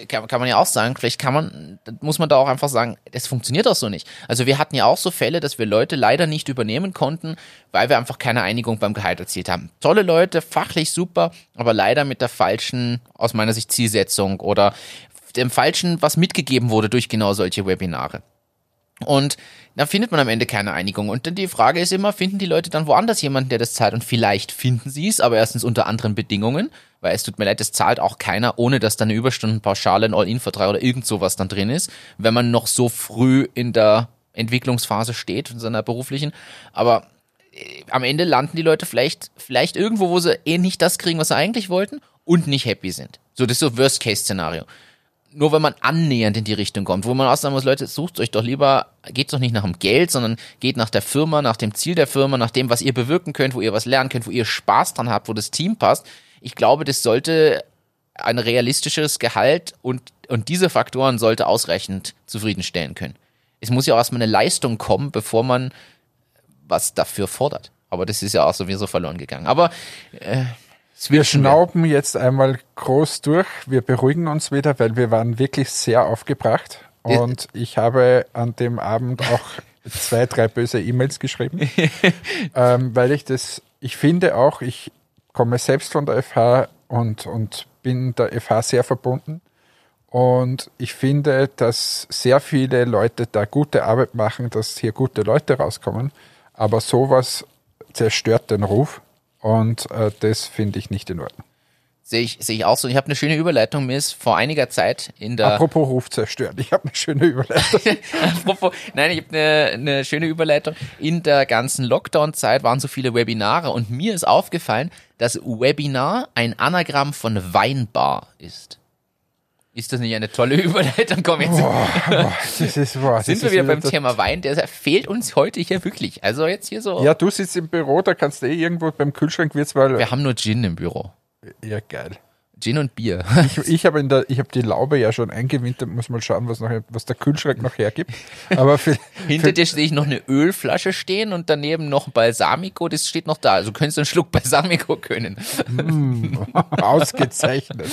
[SPEAKER 2] kann, kann man ja auch sagen, vielleicht kann man, muss man da auch einfach sagen, das funktioniert auch so nicht. Also wir hatten ja auch so Fälle, dass wir Leute leider nicht übernehmen konnten, weil wir einfach keine Einigung beim Gehalt erzielt haben. Tolle Leute, fachlich super, aber leider mit der falschen, aus meiner Sicht, Zielsetzung oder dem falschen, was mitgegeben wurde durch genau solche Webinare. Und da findet man am Ende keine Einigung. Und dann die Frage ist immer, finden die Leute dann woanders jemanden, der das zahlt? Und vielleicht finden sie es, aber erstens unter anderen Bedingungen, weil es tut mir leid, das zahlt auch keiner, ohne dass da eine Überstundenpauschale, ein All-In-Vertrag oder irgend sowas dann drin ist, wenn man noch so früh in der Entwicklungsphase steht, in seiner beruflichen. Aber äh, am Ende landen die Leute vielleicht, vielleicht irgendwo, wo sie eh nicht das kriegen, was sie eigentlich wollten und nicht happy sind. So, das ist so Worst-Case-Szenario nur wenn man annähernd in die Richtung kommt, wo man auch sagen muss, Leute, sucht euch doch lieber, geht doch nicht nach dem Geld, sondern geht nach der Firma, nach dem Ziel der Firma, nach dem, was ihr bewirken könnt, wo ihr was lernen könnt, wo ihr Spaß dran habt, wo das Team passt. Ich glaube, das sollte ein realistisches Gehalt und, und diese Faktoren sollte ausreichend zufriedenstellen können. Es muss ja auch erstmal eine Leistung kommen, bevor man was dafür fordert. Aber das ist ja auch sowieso verloren gegangen. Aber äh,
[SPEAKER 1] Wir schnauben jetzt einmal groß durch. Wir beruhigen uns wieder, weil wir waren wirklich sehr aufgebracht. Und ich habe an dem Abend auch zwei, drei böse E-Mails geschrieben, ähm, weil ich das, ich finde auch, ich komme selbst von der FH und, und bin der FH sehr verbunden. Und ich finde, dass sehr viele Leute da gute Arbeit machen, dass hier gute Leute rauskommen. Aber sowas zerstört den Ruf. Und äh, das finde ich nicht in Ordnung.
[SPEAKER 2] Sehe ich, sehe ich auch so. Ich habe eine schöne Überleitung. Mir ist vor einiger Zeit in der.
[SPEAKER 1] Apropos Ruf zerstört. Ich habe eine schöne Überleitung.
[SPEAKER 2] Apropos, nein, ich habe eine, eine schöne Überleitung. In der ganzen Lockdown-Zeit waren so viele Webinare und mir ist aufgefallen, dass Webinar ein Anagramm von Weinbar ist. Ist das nicht eine tolle Überleitung? Komm, jetzt
[SPEAKER 1] Das ist wahr.
[SPEAKER 2] sind wir
[SPEAKER 1] ist
[SPEAKER 2] wieder beim Thema Wein. Der fehlt uns heute hier wirklich. Also jetzt hier so.
[SPEAKER 1] Ja, du sitzt im Büro, da kannst du eh irgendwo beim Kühlschrank wird's weil.
[SPEAKER 2] Wir haben nur Gin im Büro.
[SPEAKER 1] Ja, geil.
[SPEAKER 2] Gin und Bier.
[SPEAKER 1] Ich, ich habe in der, ich habe die Laube ja schon eingewintert, muss mal schauen, was noch, was der Kühlschrank noch hergibt. Aber für,
[SPEAKER 2] Hinter
[SPEAKER 1] für,
[SPEAKER 2] dir sehe ich noch eine Ölflasche stehen und daneben noch ein Balsamico, das steht noch da. Also könntest du einen Schluck Balsamico können.
[SPEAKER 1] ausgezeichnet.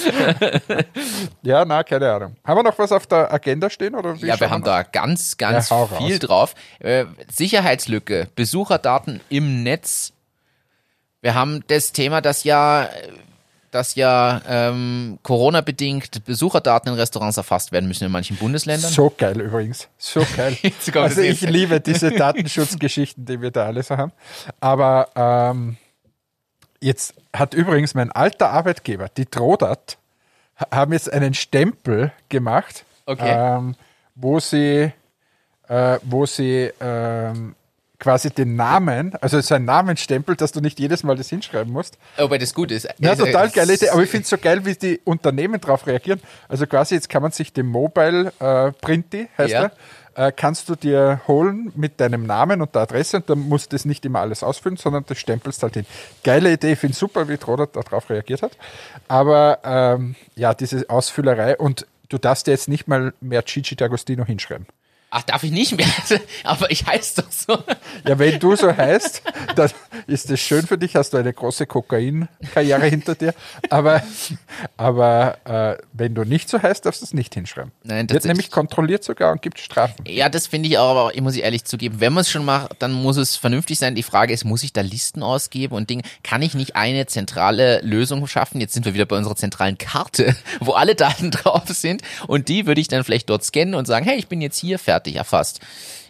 [SPEAKER 1] ja, na, keine Ahnung. Haben wir noch was auf der Agenda stehen oder
[SPEAKER 2] Ja, wir haben da ganz, ganz
[SPEAKER 1] Ja,
[SPEAKER 2] viel
[SPEAKER 1] raus.
[SPEAKER 2] drauf. Äh, Sicherheitslücke, Besucherdaten im Netz. Wir haben das Thema, dass ja äh, dass ja ähm, Corona-bedingt Besucherdaten in Restaurants erfasst werden müssen in manchen Bundesländern.
[SPEAKER 1] So geil übrigens. So geil. Also ich liebe diese Datenschutzgeschichten, die wir da alle so haben. Aber ähm, jetzt hat übrigens mein alter Arbeitgeber, die Trodat, ha- haben jetzt einen Stempel gemacht,
[SPEAKER 2] Okay.
[SPEAKER 1] ähm, wo sie, äh, wo sie ähm, quasi den Namen, also ein Namensstempel, dass du nicht jedes Mal das hinschreiben musst.
[SPEAKER 2] Wobei das gut ist.
[SPEAKER 1] Ja,
[SPEAKER 2] Also,
[SPEAKER 1] total geile Idee. Aber ich finde es so geil, wie die Unternehmen darauf reagieren. Also quasi jetzt kann man sich den Mobile äh, Printy, heißt
[SPEAKER 2] Ja.
[SPEAKER 1] er, äh, kannst du dir holen mit deinem Namen und der Adresse und dann musst du das nicht immer alles ausfüllen, sondern das stempelst halt hin. Geile Idee, ich finde super, wie Troder darauf reagiert hat. Aber ähm, ja, diese Ausfüllerei und du darfst dir jetzt nicht mal mehr Gigi D'Agostino hinschreiben.
[SPEAKER 2] Ach, darf ich nicht mehr? Aber ich heiße doch so.
[SPEAKER 1] Ja, wenn du so heißt, dann ist das schön für dich, hast du eine große Kokain-Karriere hinter dir. Aber, aber äh, wenn du nicht so heißt, darfst du es nicht hinschreiben.
[SPEAKER 2] Nein,
[SPEAKER 1] Wird nämlich kontrolliert sogar und gibt Strafen.
[SPEAKER 2] Ja, das finde ich auch, aber ich muss ich ehrlich zugeben, wenn man es schon macht, dann muss es vernünftig sein. Die Frage ist, muss ich da Listen ausgeben und Dinge? Kann ich nicht eine zentrale Lösung schaffen? Jetzt sind wir wieder bei unserer zentralen Karte, wo alle Daten drauf sind und die würde ich dann vielleicht dort scannen und sagen, hey, ich bin jetzt hier fertig erfasst.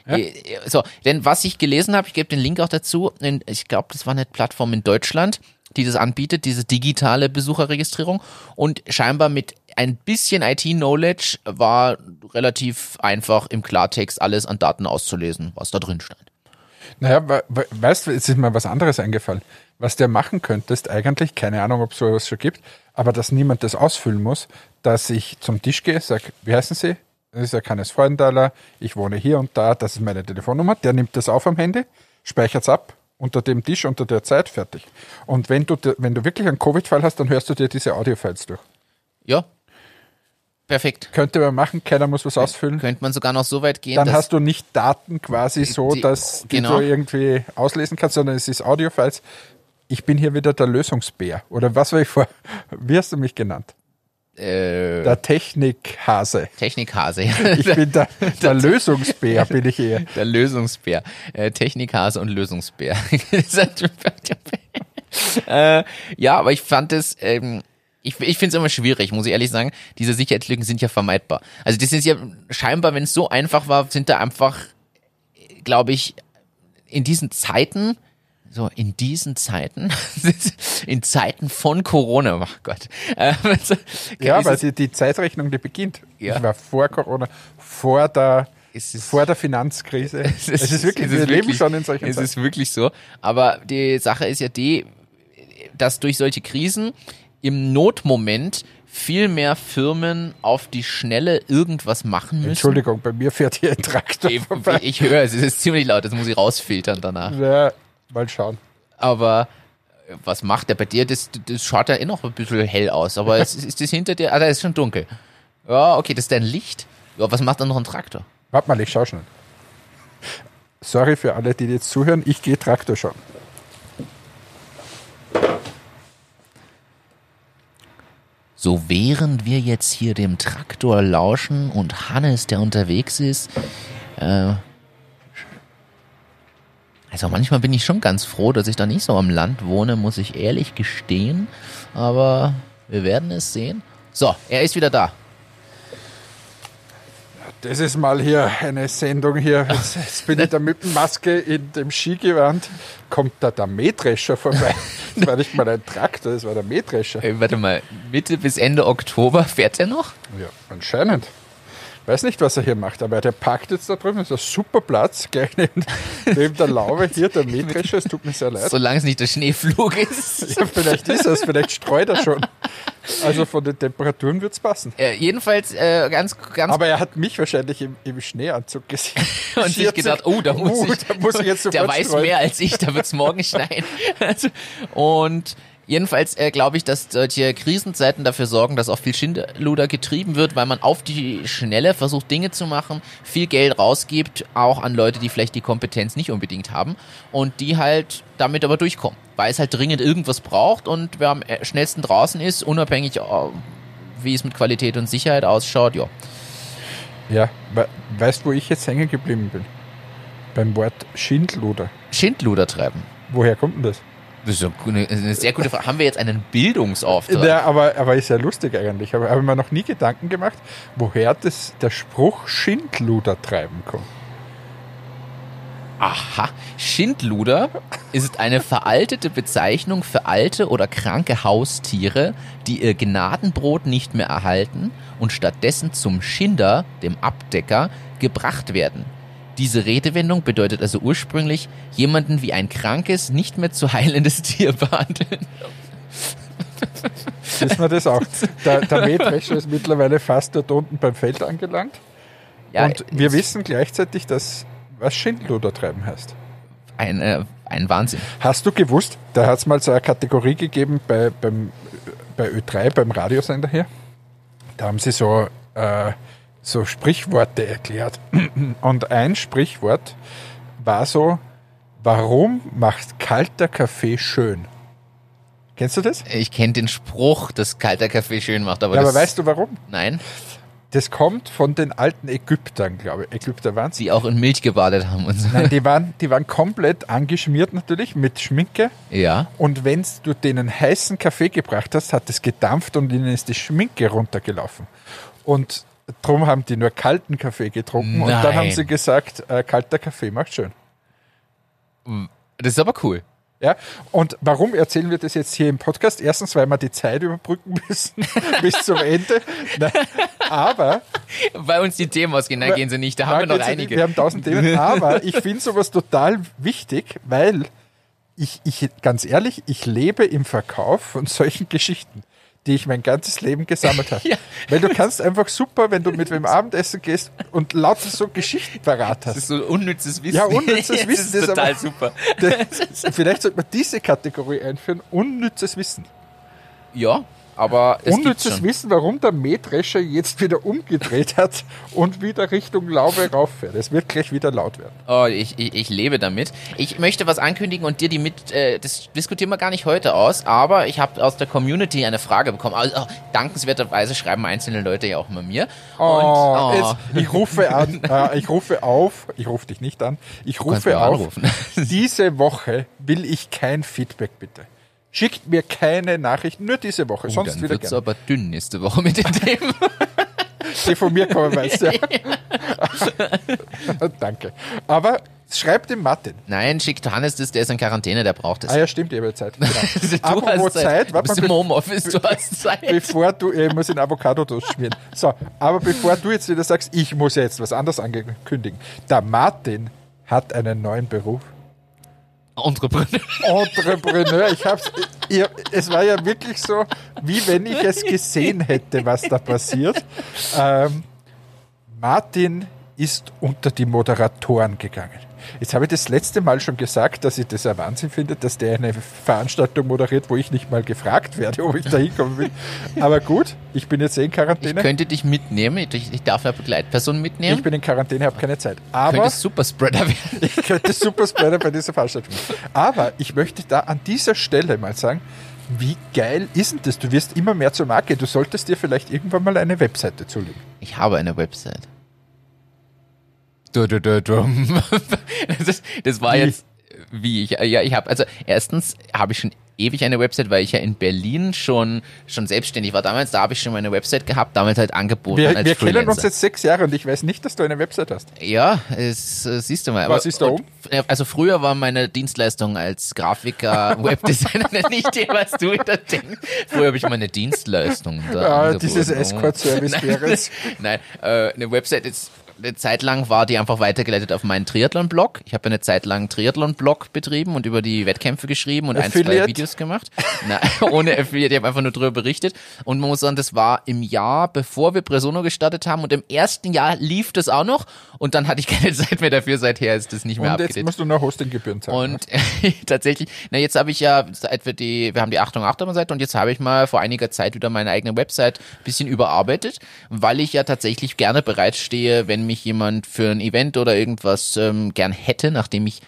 [SPEAKER 2] Äh, So, denn was ich gelesen habe, ich gebe den Link auch dazu, ich glaube, das war eine Plattform in Deutschland, die das anbietet, diese digitale Besucherregistrierung und scheinbar mit ein bisschen IT-Knowledge war relativ einfach im Klartext alles an Daten auszulesen, was da drin stand.
[SPEAKER 1] Naja, we- we- weißt du, jetzt ist mir was anderes eingefallen. Was der machen könnte, ist eigentlich, keine Ahnung, ob es sowas schon gibt, aber dass niemand das ausfüllen muss, dass ich zum Tisch gehe, sage, wie heißen Sie? Das ist ja keines Freundaler, ich wohne hier und da, das ist meine Telefonnummer, der nimmt das auf am Handy, speichert es ab, unter dem Tisch, unter der Zeit, fertig. Und wenn du, wenn du wirklich einen Covid-Fall hast, dann hörst du dir diese Audiofiles durch.
[SPEAKER 2] Ja, perfekt.
[SPEAKER 1] Könnte man machen, keiner muss was ausfüllen.
[SPEAKER 2] Könnte man sogar noch so weit gehen,
[SPEAKER 1] Dann hast du nicht Daten quasi so,
[SPEAKER 2] die-
[SPEAKER 1] dass die
[SPEAKER 2] genau.
[SPEAKER 1] du irgendwie auslesen kannst, sondern es ist Audiofiles. Ich bin hier wieder der Lösungsbär. Oder was war ich vor? Wie hast du mich genannt?
[SPEAKER 2] Äh,
[SPEAKER 1] Der Technikhase.
[SPEAKER 2] Technikhase.
[SPEAKER 1] Ich bin der, der Lösungsbär, bin ich eher.
[SPEAKER 2] Der Lösungsbär. Äh, Technikhase und Lösungsbär. äh, ja, aber ich fand es, ähm, ich, ich finde es immer schwierig, muss ich ehrlich sagen. Diese Sicherheitslücken sind ja vermeidbar. Also das ist ja scheinbar, wenn es so einfach war, sind da einfach, glaube ich, in diesen Zeiten, so in diesen Zeiten, in Zeiten von Corona, oh Gott. Äh, also,
[SPEAKER 1] Ja,
[SPEAKER 2] ist
[SPEAKER 1] weil
[SPEAKER 2] es-
[SPEAKER 1] die, die Zeitrechnung, die beginnt.
[SPEAKER 2] Ja.
[SPEAKER 1] Ich war vor Corona, vor der,
[SPEAKER 2] Es ist-
[SPEAKER 1] vor der Finanzkrise. Es ist, wirklich,
[SPEAKER 2] es
[SPEAKER 1] wir
[SPEAKER 2] ist
[SPEAKER 1] leben
[SPEAKER 2] wirklich-
[SPEAKER 1] schon in solchen
[SPEAKER 2] Es
[SPEAKER 1] Zeiten.
[SPEAKER 2] ist wirklich so. Aber die Sache ist ja die, dass durch solche Krisen im Notmoment viel mehr Firmen auf die Schnelle irgendwas machen müssen.
[SPEAKER 1] Entschuldigung, bei mir fährt hier ein Traktor
[SPEAKER 2] Ich,
[SPEAKER 1] vorbei.
[SPEAKER 2] ich höre es, es ist ziemlich laut, das muss ich rausfiltern danach.
[SPEAKER 1] Ja, mal schauen.
[SPEAKER 2] Aber äh, was macht der bei dir? Das, das schaut ja eh noch ein bisschen hell aus, aber es, ist das hinter dir? Ah, da ist schon dunkel. Ja, okay, das ist dein Licht. Ja, was macht dann noch ein Traktor?
[SPEAKER 1] Warte mal, ich schau schnell. Sorry für alle, die jetzt zuhören, ich gehe Traktor schauen.
[SPEAKER 2] So während wir jetzt hier dem Traktor lauschen und Hannes, der unterwegs ist, äh, also manchmal bin ich schon ganz froh, dass ich da nicht so am Land wohne, muss ich ehrlich gestehen. Aber wir werden es sehen. So, er ist wieder da.
[SPEAKER 1] Das ist mal hier eine Sendung hier. Jetzt, jetzt bin ich da mit der Maske in dem Skigewand. Kommt da der Mähdrescher vorbei? Das war nicht mal ein Traktor, das war der Mähdrescher.
[SPEAKER 2] Äh, warte mal, Mitte bis Ende Oktober fährt er noch?
[SPEAKER 1] Ja, anscheinend. Weiß nicht, was er hier macht, aber der parkt jetzt da drüben. Das ist ein super Platz, gleich neben, neben der Laube. Hier der Mähdrescher, es tut mir sehr leid.
[SPEAKER 2] Solange es nicht der Schneeflug ist.
[SPEAKER 1] Ja, vielleicht ist es, vielleicht streut er schon. Also von den Temperaturen wird es passen.
[SPEAKER 2] Äh, jedenfalls äh, ganz, ganz
[SPEAKER 1] Aber er hat mich wahrscheinlich im, im Schneeanzug gesehen.
[SPEAKER 2] und sich gedacht, oh, da muss,
[SPEAKER 1] Uh,
[SPEAKER 2] ich,
[SPEAKER 1] da muss ich jetzt
[SPEAKER 2] der weiß
[SPEAKER 1] streuen.
[SPEAKER 2] mehr als ich, da wird's morgen schneien. Also, und jedenfalls äh, glaube ich, dass solche Krisenzeiten dafür sorgen, dass auch viel Schindluder getrieben wird, weil man auf die Schnelle versucht, Dinge zu machen, viel Geld rausgibt, auch an Leute, die vielleicht die Kompetenz nicht unbedingt haben und die halt damit aber durchkommen, weil es halt dringend irgendwas braucht und wer am äh, schnellsten draußen ist, unabhängig äh, wie es mit Qualität und Sicherheit ausschaut, ja.
[SPEAKER 1] Ja, we weißt du, wo ich jetzt hängen geblieben bin? Beim Wort Schindluder.
[SPEAKER 2] Schindluder treiben.
[SPEAKER 1] Woher kommt denn das?
[SPEAKER 2] Das ist eine, eine sehr gute Frage. Haben wir jetzt einen Bildungsauftrag?
[SPEAKER 1] Ja, aber, aber ist ja lustig eigentlich. Aber habe ich mir noch nie Gedanken gemacht, woher das, der Spruch Schindluder treiben kommt.
[SPEAKER 2] Aha. Schindluder ist eine veraltete Bezeichnung für alte oder kranke Haustiere, die ihr Gnadenbrot nicht mehr erhalten und stattdessen zum Schinder, dem Abdecker, gebracht werden. Diese Redewendung bedeutet also ursprünglich, jemanden wie ein krankes, nicht mehr zu heilendes Tier behandeln.
[SPEAKER 1] Wissen wir das auch? Der, der Mähdrescher ist mittlerweile fast dort unten beim Feld angelangt.
[SPEAKER 2] Ja,
[SPEAKER 1] und wir wissen gleichzeitig, dass was Schindluder treiben heißt.
[SPEAKER 2] ein, äh, ein Wahnsinn.
[SPEAKER 1] Hast du gewusst, da hat es mal so eine Kategorie gegeben bei, beim, bei Ö3, beim Radiosender hier. Da haben sie so, äh, so Sprichworte erklärt. Und ein Sprichwort war so, warum macht kalter Kaffee schön? Kennst du das?
[SPEAKER 2] Ich kenne den Spruch, dass kalter Kaffee schön macht, aber
[SPEAKER 1] Ja,
[SPEAKER 2] das,
[SPEAKER 1] aber weißt du warum?
[SPEAKER 2] nein,
[SPEAKER 1] Das kommt von den alten Ägyptern, glaube ich. Ägypter waren
[SPEAKER 2] die auch in Milch gebadet haben und so.
[SPEAKER 1] Nein, die waren, die waren komplett angeschmiert natürlich mit Schminke.
[SPEAKER 2] Ja.
[SPEAKER 1] Und wenn du denen heißen Kaffee gebracht hast, hat es gedampft und ihnen ist die Schminke runtergelaufen. Und darum haben die nur kalten Kaffee getrunken. Und dann
[SPEAKER 2] Nein.
[SPEAKER 1] haben sie gesagt, äh, kalter Kaffee macht schön.
[SPEAKER 2] Das ist aber cool.
[SPEAKER 1] Ja, und warum erzählen wir das jetzt hier im Podcast? Erstens, weil wir die Zeit überbrücken müssen bis zum Ende. Nein, aber
[SPEAKER 2] Bei uns die Themen ausgehen, nein, gehen sie nicht, da haben wir noch einige.
[SPEAKER 1] nicht. Wir haben tausend Themen, aber ich finde sowas total wichtig, weil ich, ich, ganz ehrlich, ich lebe im Verkauf von solchen Geschichten, die ich mein ganzes Leben gesammelt habe.
[SPEAKER 2] Ja.
[SPEAKER 1] Weil du kannst einfach super, wenn du mit wem Abendessen gehst und lauter so Geschichten parat
[SPEAKER 2] Das
[SPEAKER 1] hast.
[SPEAKER 2] ist so unnützes Wissen.
[SPEAKER 1] Ja, unnützes
[SPEAKER 2] Das
[SPEAKER 1] Wissen,
[SPEAKER 2] ist
[SPEAKER 1] das
[SPEAKER 2] total
[SPEAKER 1] aber-
[SPEAKER 2] super.
[SPEAKER 1] Das, vielleicht sollte man diese Kategorie einführen, unnützes Wissen.
[SPEAKER 2] Ja, aber es
[SPEAKER 1] unnützes
[SPEAKER 2] schon.
[SPEAKER 1] Wissen, warum der Mähdrescher jetzt wieder umgedreht hat und wieder Richtung Laube rauffährt. Es wird gleich wieder laut werden.
[SPEAKER 2] Oh, ich, ich, ich lebe damit. Ich möchte was ankündigen und dir die mit, äh, das diskutieren wir gar nicht heute aus, aber ich habe aus der Community eine Frage bekommen. Also, oh, dankenswerterweise schreiben einzelne Leute ja auch immer mir.
[SPEAKER 1] Oh,
[SPEAKER 2] und, oh,
[SPEAKER 1] Jetzt, ich rufe an, äh, ich rufe auf, ich rufe dich nicht an, ich rufe auf, diese Woche will ich kein Feedback bitte. Schickt mir keine Nachrichten, nur diese Woche, sonst
[SPEAKER 2] Oh, dann
[SPEAKER 1] wieder gerne.
[SPEAKER 2] aber dünn nächste Woche mit den Themen.
[SPEAKER 1] Die von mir kommen, weißt du. Ja. Danke. Aber schreib dem Martin.
[SPEAKER 2] Nein, schickt Hannes das, der ist in Quarantäne, der braucht es.
[SPEAKER 1] Ah ja, stimmt, ich habe Zeit. Genau.
[SPEAKER 2] du
[SPEAKER 1] Apropos
[SPEAKER 2] hast Zeit.
[SPEAKER 1] Zeit,
[SPEAKER 2] du bist im Homeoffice, du hast Zeit.
[SPEAKER 1] bevor du, ich muss den Avocado-Toast schmieren. So, aber bevor du jetzt wieder sagst, ich muss ja jetzt was anderes ankündigen. Der Martin hat einen neuen Beruf.
[SPEAKER 2] Entrepreneur.
[SPEAKER 1] Entrepreneur. Ich hab's, ich, es war ja wirklich so, wie wenn ich es gesehen hätte, was da passiert. Ähm, Martin ist unter die Moderatoren gegangen. Jetzt habe ich das letzte Mal schon gesagt, dass ich das ein Wahnsinn finde, dass der eine Veranstaltung moderiert, wo ich nicht mal gefragt werde, ob ich da hinkommen will. Aber gut, ich bin jetzt eh in
[SPEAKER 2] Ich
[SPEAKER 1] Quarantäne.
[SPEAKER 2] könnte dich mitnehmen, ich, ich darf eine Begleitperson mitnehmen.
[SPEAKER 1] Ich bin in Quarantäne, habe keine Zeit. Aber
[SPEAKER 2] Könntest Superspreader werden.
[SPEAKER 1] ich könnte Superspreader bei dieser Veranstaltung. Aber ich möchte da an dieser Stelle mal sagen, wie geil ist denn das? Du wirst immer mehr zur Marke. Du solltest dir vielleicht irgendwann mal eine Webseite zulegen.
[SPEAKER 2] Ich habe eine Website. Das, das war
[SPEAKER 1] Wie?
[SPEAKER 2] jetzt wie ich ja ich habe also erstens habe ich schon ewig eine Website, weil ich ja in Berlin schon schon selbstständig war damals, da habe ich schon meine Website gehabt, damals halt angeboten
[SPEAKER 1] Wir,
[SPEAKER 2] als
[SPEAKER 1] wir kennen uns jetzt sechs Jahre und ich weiß nicht, dass du eine Website hast.
[SPEAKER 2] Ja, es, äh, siehst du mal.
[SPEAKER 1] Was ist da
[SPEAKER 2] äh, Also früher war meine Dienstleistung als Grafiker, Webdesigner nicht die, was du da denkst. Früher habe ich meine Dienstleistung da
[SPEAKER 1] Ah,
[SPEAKER 2] angeboten.
[SPEAKER 1] dieses Escort-Service
[SPEAKER 2] Nein,
[SPEAKER 1] wäre es.
[SPEAKER 2] Nein, äh, eine Website ist eine Zeit lang war die einfach weitergeleitet auf meinen Triathlon-Blog. Ich habe eine Zeit lang Triathlon-Blog betrieben und über die Wettkämpfe geschrieben und ein, zwei
[SPEAKER 1] Affiliate?
[SPEAKER 2] Videos gemacht. Nein, ohne Affiliate, ich habe einfach nur darüber berichtet. Und man muss sagen, das war im Jahr, bevor wir Presono gestartet haben und im ersten Jahr lief das auch noch und dann hatte ich keine Zeit mehr dafür, seither ist das nicht mehr
[SPEAKER 1] Und jetzt
[SPEAKER 2] abgedatet.
[SPEAKER 1] musst du noch Hostinggebühren zahlen.
[SPEAKER 2] Und tatsächlich, na jetzt habe ich ja, seit wir die, wir haben die Achtung Achterbahn Seite und jetzt habe ich mal vor einiger Zeit wieder meine eigene Website ein bisschen überarbeitet, weil ich ja tatsächlich gerne bereitstehe, wenn mich jemand für ein Event oder irgendwas ähm, gern hätte, nachdem ich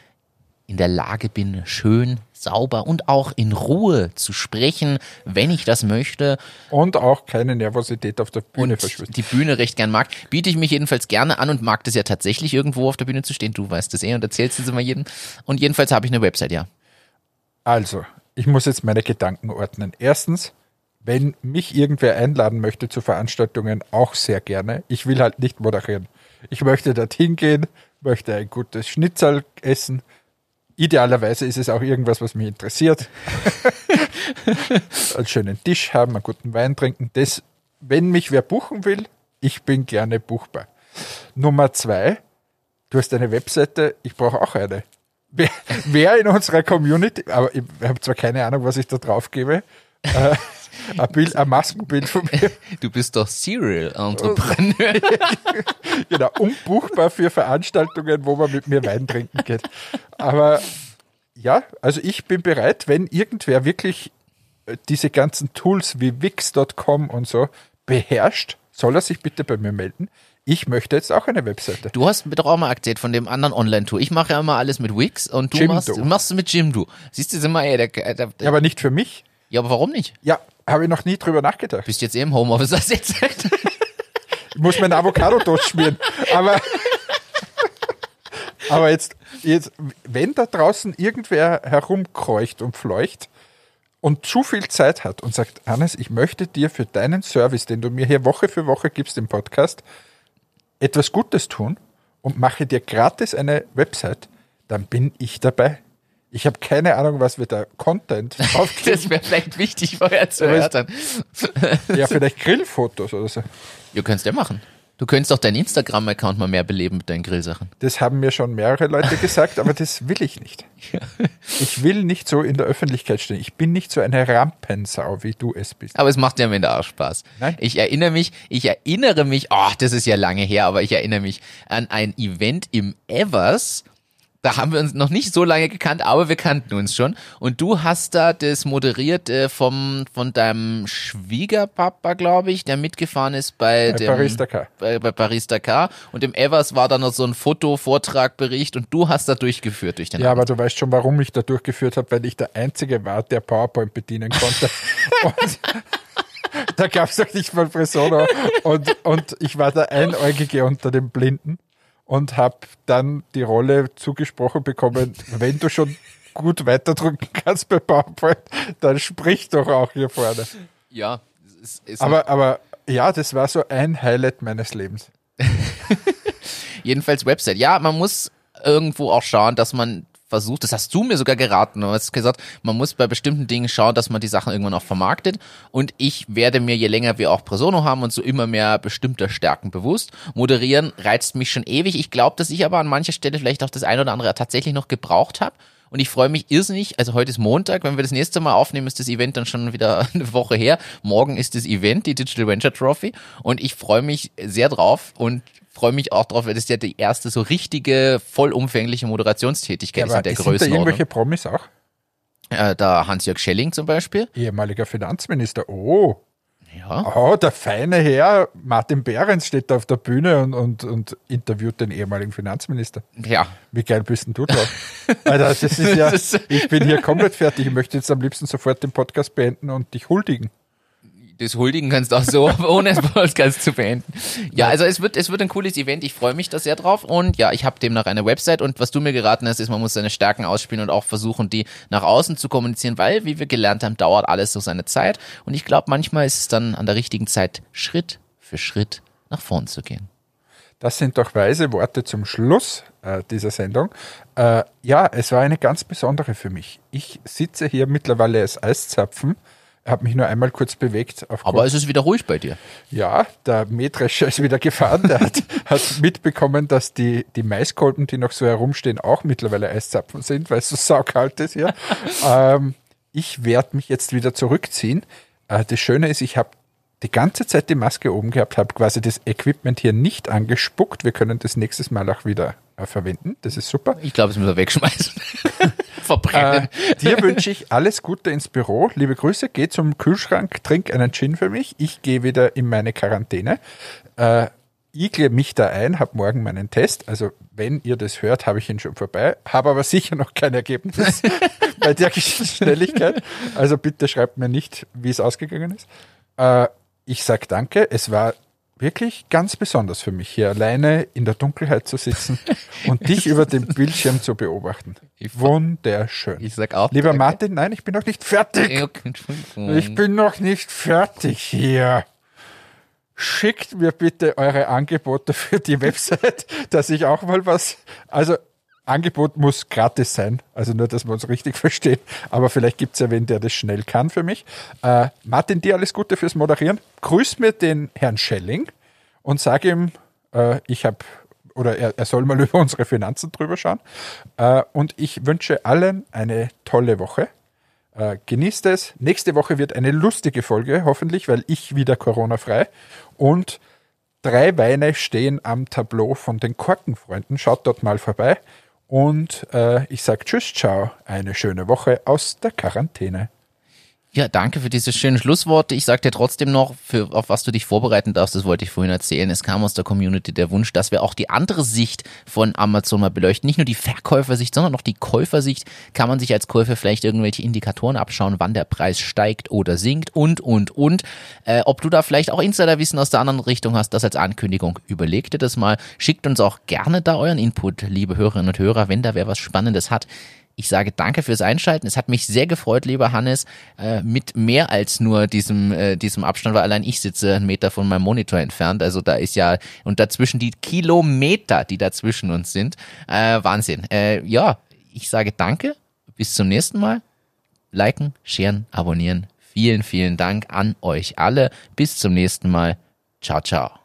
[SPEAKER 2] in der Lage bin, schön, sauber und auch in Ruhe zu sprechen, wenn ich das möchte
[SPEAKER 1] Und auch keine Nervosität auf der Bühne verschwinden.
[SPEAKER 2] die Bühne recht gern mag, biete ich mich jedenfalls gerne an und mag das ja tatsächlich irgendwo auf der Bühne zu stehen. Du weißt das eh und erzählst es immer jedem. Und jedenfalls habe ich eine Website, ja.
[SPEAKER 1] Also, ich muss jetzt meine Gedanken ordnen. Erstens, wenn mich irgendwer einladen möchte zu Veranstaltungen, auch sehr gerne. Ich will halt nicht moderieren. Ich möchte dorthin gehen, möchte ein gutes Schnitzel essen. Idealerweise ist es auch irgendwas, was mich interessiert. einen schönen Tisch haben, einen guten Wein trinken. Das, wenn mich wer buchen will, ich bin gerne buchbar. Nummer zwei, du hast eine Webseite, ich brauche auch eine. Wer, wer in unserer Community, aber ich habe zwar keine Ahnung, was ich da drauf gebe, äh, ein, Bild, ein Maskenbild von mir,
[SPEAKER 2] Du bist doch Serial Entrepreneur.
[SPEAKER 1] genau, unbuchbar für Veranstaltungen, wo man mit mir Wein trinken geht. Aber ja, also ich bin bereit, wenn irgendwer wirklich äh, diese ganzen Tools wie Wix.com und so beherrscht, soll er sich bitte bei mir melden. Ich möchte jetzt auch eine Webseite.
[SPEAKER 2] Du hast mir doch auch mal erzählt von dem anderen Online-Tour. Ich mache ja immer alles mit Wix und du
[SPEAKER 1] Jimdo.
[SPEAKER 2] machst, machst du mit Jimdo. Siehst du, sind wir ey, der, der, der,
[SPEAKER 1] aber nicht für mich.
[SPEAKER 2] Ja, aber warum nicht?
[SPEAKER 1] Ja, habe ich noch nie drüber nachgedacht.
[SPEAKER 2] Bist jetzt eh im Homeoffice, hast du jetzt gesagt.
[SPEAKER 1] Ich muss meinen Avocado-Toast schmieren. Aber, aber jetzt, jetzt, wenn da draußen irgendwer herumkreucht und fleucht und zu viel Zeit hat und sagt, Hannes, ich möchte dir für deinen Service, den du mir hier Woche für Woche gibst im Podcast, etwas Gutes tun und mache dir gratis eine Website, dann bin ich dabei. Ich habe keine Ahnung, was wir da Content aufkriegen.
[SPEAKER 2] Das wäre vielleicht wichtig vorher zu erörtern.
[SPEAKER 1] ja, vielleicht Grillfotos oder so.
[SPEAKER 2] Du könntest ja machen. Du könntest doch deinen Instagram-Account mal mehr beleben mit deinen Grillsachen.
[SPEAKER 1] Das haben mir schon mehrere Leute gesagt, aber das will ich nicht. Ich will nicht so in der Öffentlichkeit stehen. Ich bin nicht so eine Rampensau, wie du es bist.
[SPEAKER 2] Aber es macht ja am Ende auch Spaß.
[SPEAKER 1] Nein.
[SPEAKER 2] Ich erinnere mich, ich erinnere mich, oh, das ist ja lange her, aber ich erinnere mich an ein Event im Evers. Da haben wir uns noch nicht so lange gekannt, aber wir kannten uns schon. Und du hast da das moderiert äh, vom, von deinem Schwiegerpapa, glaube ich, der mitgefahren ist bei,
[SPEAKER 1] Bei
[SPEAKER 2] dem,
[SPEAKER 1] Paris Dakar.
[SPEAKER 2] Bei, bei Paris Dakar. Und im Evers war da noch so ein Foto, Vortrag, Bericht und du hast da durchgeführt durch den
[SPEAKER 1] Ja,
[SPEAKER 2] Abend.
[SPEAKER 1] aber du weißt schon, warum ich da durchgeführt habe, weil ich der Einzige war, der PowerPoint bedienen konnte. Da gab es doch nicht mal Persona. Und, und ich war der Einäugige unter den Blinden und habe dann die Rolle zugesprochen bekommen, wenn du schon gut weiterdrücken kannst bei PowerPoint, dann sprich doch auch hier vorne.
[SPEAKER 2] Ja, es ist
[SPEAKER 1] Aber, aber ja, das war so ein Highlight meines Lebens.
[SPEAKER 2] Jedenfalls Website. Ja, man muss irgendwo auch schauen, dass man versucht, das hast du mir sogar geraten, du hast gesagt, man muss bei bestimmten Dingen schauen, dass man die Sachen irgendwann auch vermarktet. Und ich werde mir, je länger wir auch Presono haben und so immer mehr bestimmter Stärken bewusst, moderieren reizt mich schon ewig, ich glaube, dass ich aber an mancher Stelle vielleicht auch das eine oder andere tatsächlich noch gebraucht habe und ich freue mich irrsinnig, also heute ist Montag, wenn wir das nächste Mal aufnehmen, ist das Event dann schon wieder eine Woche her. Morgen ist das Event, die Digital Venture Trophy. Und ich freue mich sehr drauf und freue mich auch drauf, weil das ja die erste so richtige, vollumfängliche Moderationstätigkeit ist in der
[SPEAKER 1] sind da irgendwelche Promis auch?
[SPEAKER 2] Äh, da Hans-Jörg Schelling zum Beispiel.
[SPEAKER 1] Ehemaliger Finanzminister. Oh,
[SPEAKER 2] Ja.
[SPEAKER 1] oh, der feine Herr Martin Behrens steht da auf der Bühne und, und, und interviewt den ehemaligen Finanzminister.
[SPEAKER 2] Ja.
[SPEAKER 1] Wie geil bist denn du drauf? Alter, das ist ja,
[SPEAKER 2] ist-
[SPEAKER 1] ich bin hier komplett fertig. Ich möchte jetzt am liebsten sofort den Podcast beenden und dich huldigen.
[SPEAKER 2] Das Huldigen kannst du auch so, ohne den Podcast zu beenden. Ja, also es wird, es wird ein cooles Event. Ich freue mich da sehr drauf. Und ja, ich habe demnach eine Website. Und was du mir geraten hast, ist, man muss seine Stärken ausspielen und auch versuchen, die nach außen zu kommunizieren, weil, wie wir gelernt haben, dauert alles so seine Zeit. Und ich glaube, manchmal ist es dann an der richtigen Zeit, Schritt für Schritt nach vorn zu gehen.
[SPEAKER 1] Das sind doch weise Worte zum Schluss äh, dieser Sendung. Äh, ja, es war eine ganz besondere für mich. Ich sitze hier mittlerweile als Eiszapfen, habe mich nur einmal kurz bewegt.
[SPEAKER 2] Aber es ist wieder ruhig bei dir.
[SPEAKER 1] Ja, der Mähdrescher ist wieder gefahren. Der hat, hat mitbekommen, dass die, die Maiskolben, die noch so herumstehen, auch mittlerweile Eiszapfen sind, weil es so saukalt ist hier. ähm, ich werde mich jetzt wieder zurückziehen. Äh, das Schöne ist, ich habe die ganze Zeit die Maske oben gehabt, habe quasi das Equipment hier nicht angespuckt. Wir können das nächstes Mal auch wieder äh, verwenden. Das ist super.
[SPEAKER 2] Ich glaube, es müssen wir wegschmeißen. Verbrennen.
[SPEAKER 1] Äh, dir wünsche ich alles Gute ins Büro. Liebe Grüße. Geh zum Kühlschrank, trink einen Gin für mich. Ich gehe wieder in meine Quarantäne. Äh, igle mich da ein, habe morgen meinen Test. Also wenn ihr das hört, habe ich ihn schon vorbei. Habe aber sicher noch kein Ergebnis bei der Schnelligkeit. Also bitte schreibt mir nicht, wie es ausgegangen ist. Äh, ich sag danke. Es war wirklich ganz besonders für mich, hier alleine in der Dunkelheit zu sitzen und dich über den Bildschirm zu beobachten. Wunderschön.
[SPEAKER 2] Ich sag auch.
[SPEAKER 1] Lieber. Martin, nein, ich bin noch nicht fertig. Ich bin noch nicht fertig hier. Schickt mir bitte eure Angebote für die Website, dass ich auch mal was. Also, Angebot muss gratis sein. Also nur, dass wir uns richtig verstehen. Aber vielleicht gibt es ja wen, der das schnell kann für mich. Äh, Martin, dir alles Gute fürs Moderieren. Grüß mir den Herrn Schelling und sag ihm, äh, ich habe oder er, er soll mal über unsere Finanzen drüber schauen. Äh, und ich wünsche allen eine tolle Woche. Äh, genießt es. Nächste Woche wird eine lustige Folge, hoffentlich, weil ich wieder Corona-frei. Und drei Weine stehen am Tableau von den Korkenfreunden. Schaut dort mal vorbei. Und äh, ich sage Tschüss, ciao, eine schöne Woche aus der Quarantäne.
[SPEAKER 2] Ja, danke für diese schönen Schlussworte. Ich sag dir trotzdem noch, für, auf was du dich vorbereiten darfst, das wollte ich vorhin erzählen. Es kam aus der Community der Wunsch, dass wir auch die andere Sicht von Amazon mal beleuchten. Nicht nur die Verkäufersicht, sondern auch die Käufersicht. Kann man sich als Käufer vielleicht irgendwelche Indikatoren abschauen, wann der Preis steigt oder sinkt und, und, und. Äh, ob du da vielleicht auch Insiderwissen aus der anderen Richtung hast, das als Ankündigung. Überleg dir das mal. Schickt uns auch gerne da euren Input, liebe Hörerinnen und Hörer, wenn da wer was Spannendes hat. Ich sage danke fürs Einschalten. Es hat mich sehr gefreut, lieber Hannes, äh, mit mehr als nur diesem, äh, diesem Abstand, weil allein ich sitze einen Meter von meinem Monitor entfernt. Also da ist ja, und dazwischen die Kilometer, die dazwischen uns sind. Äh, Wahnsinn. Äh, ja, ich sage danke. Bis zum nächsten Mal. Liken, sharen, abonnieren. Vielen, vielen Dank an euch alle. Bis zum nächsten Mal. Ciao, ciao.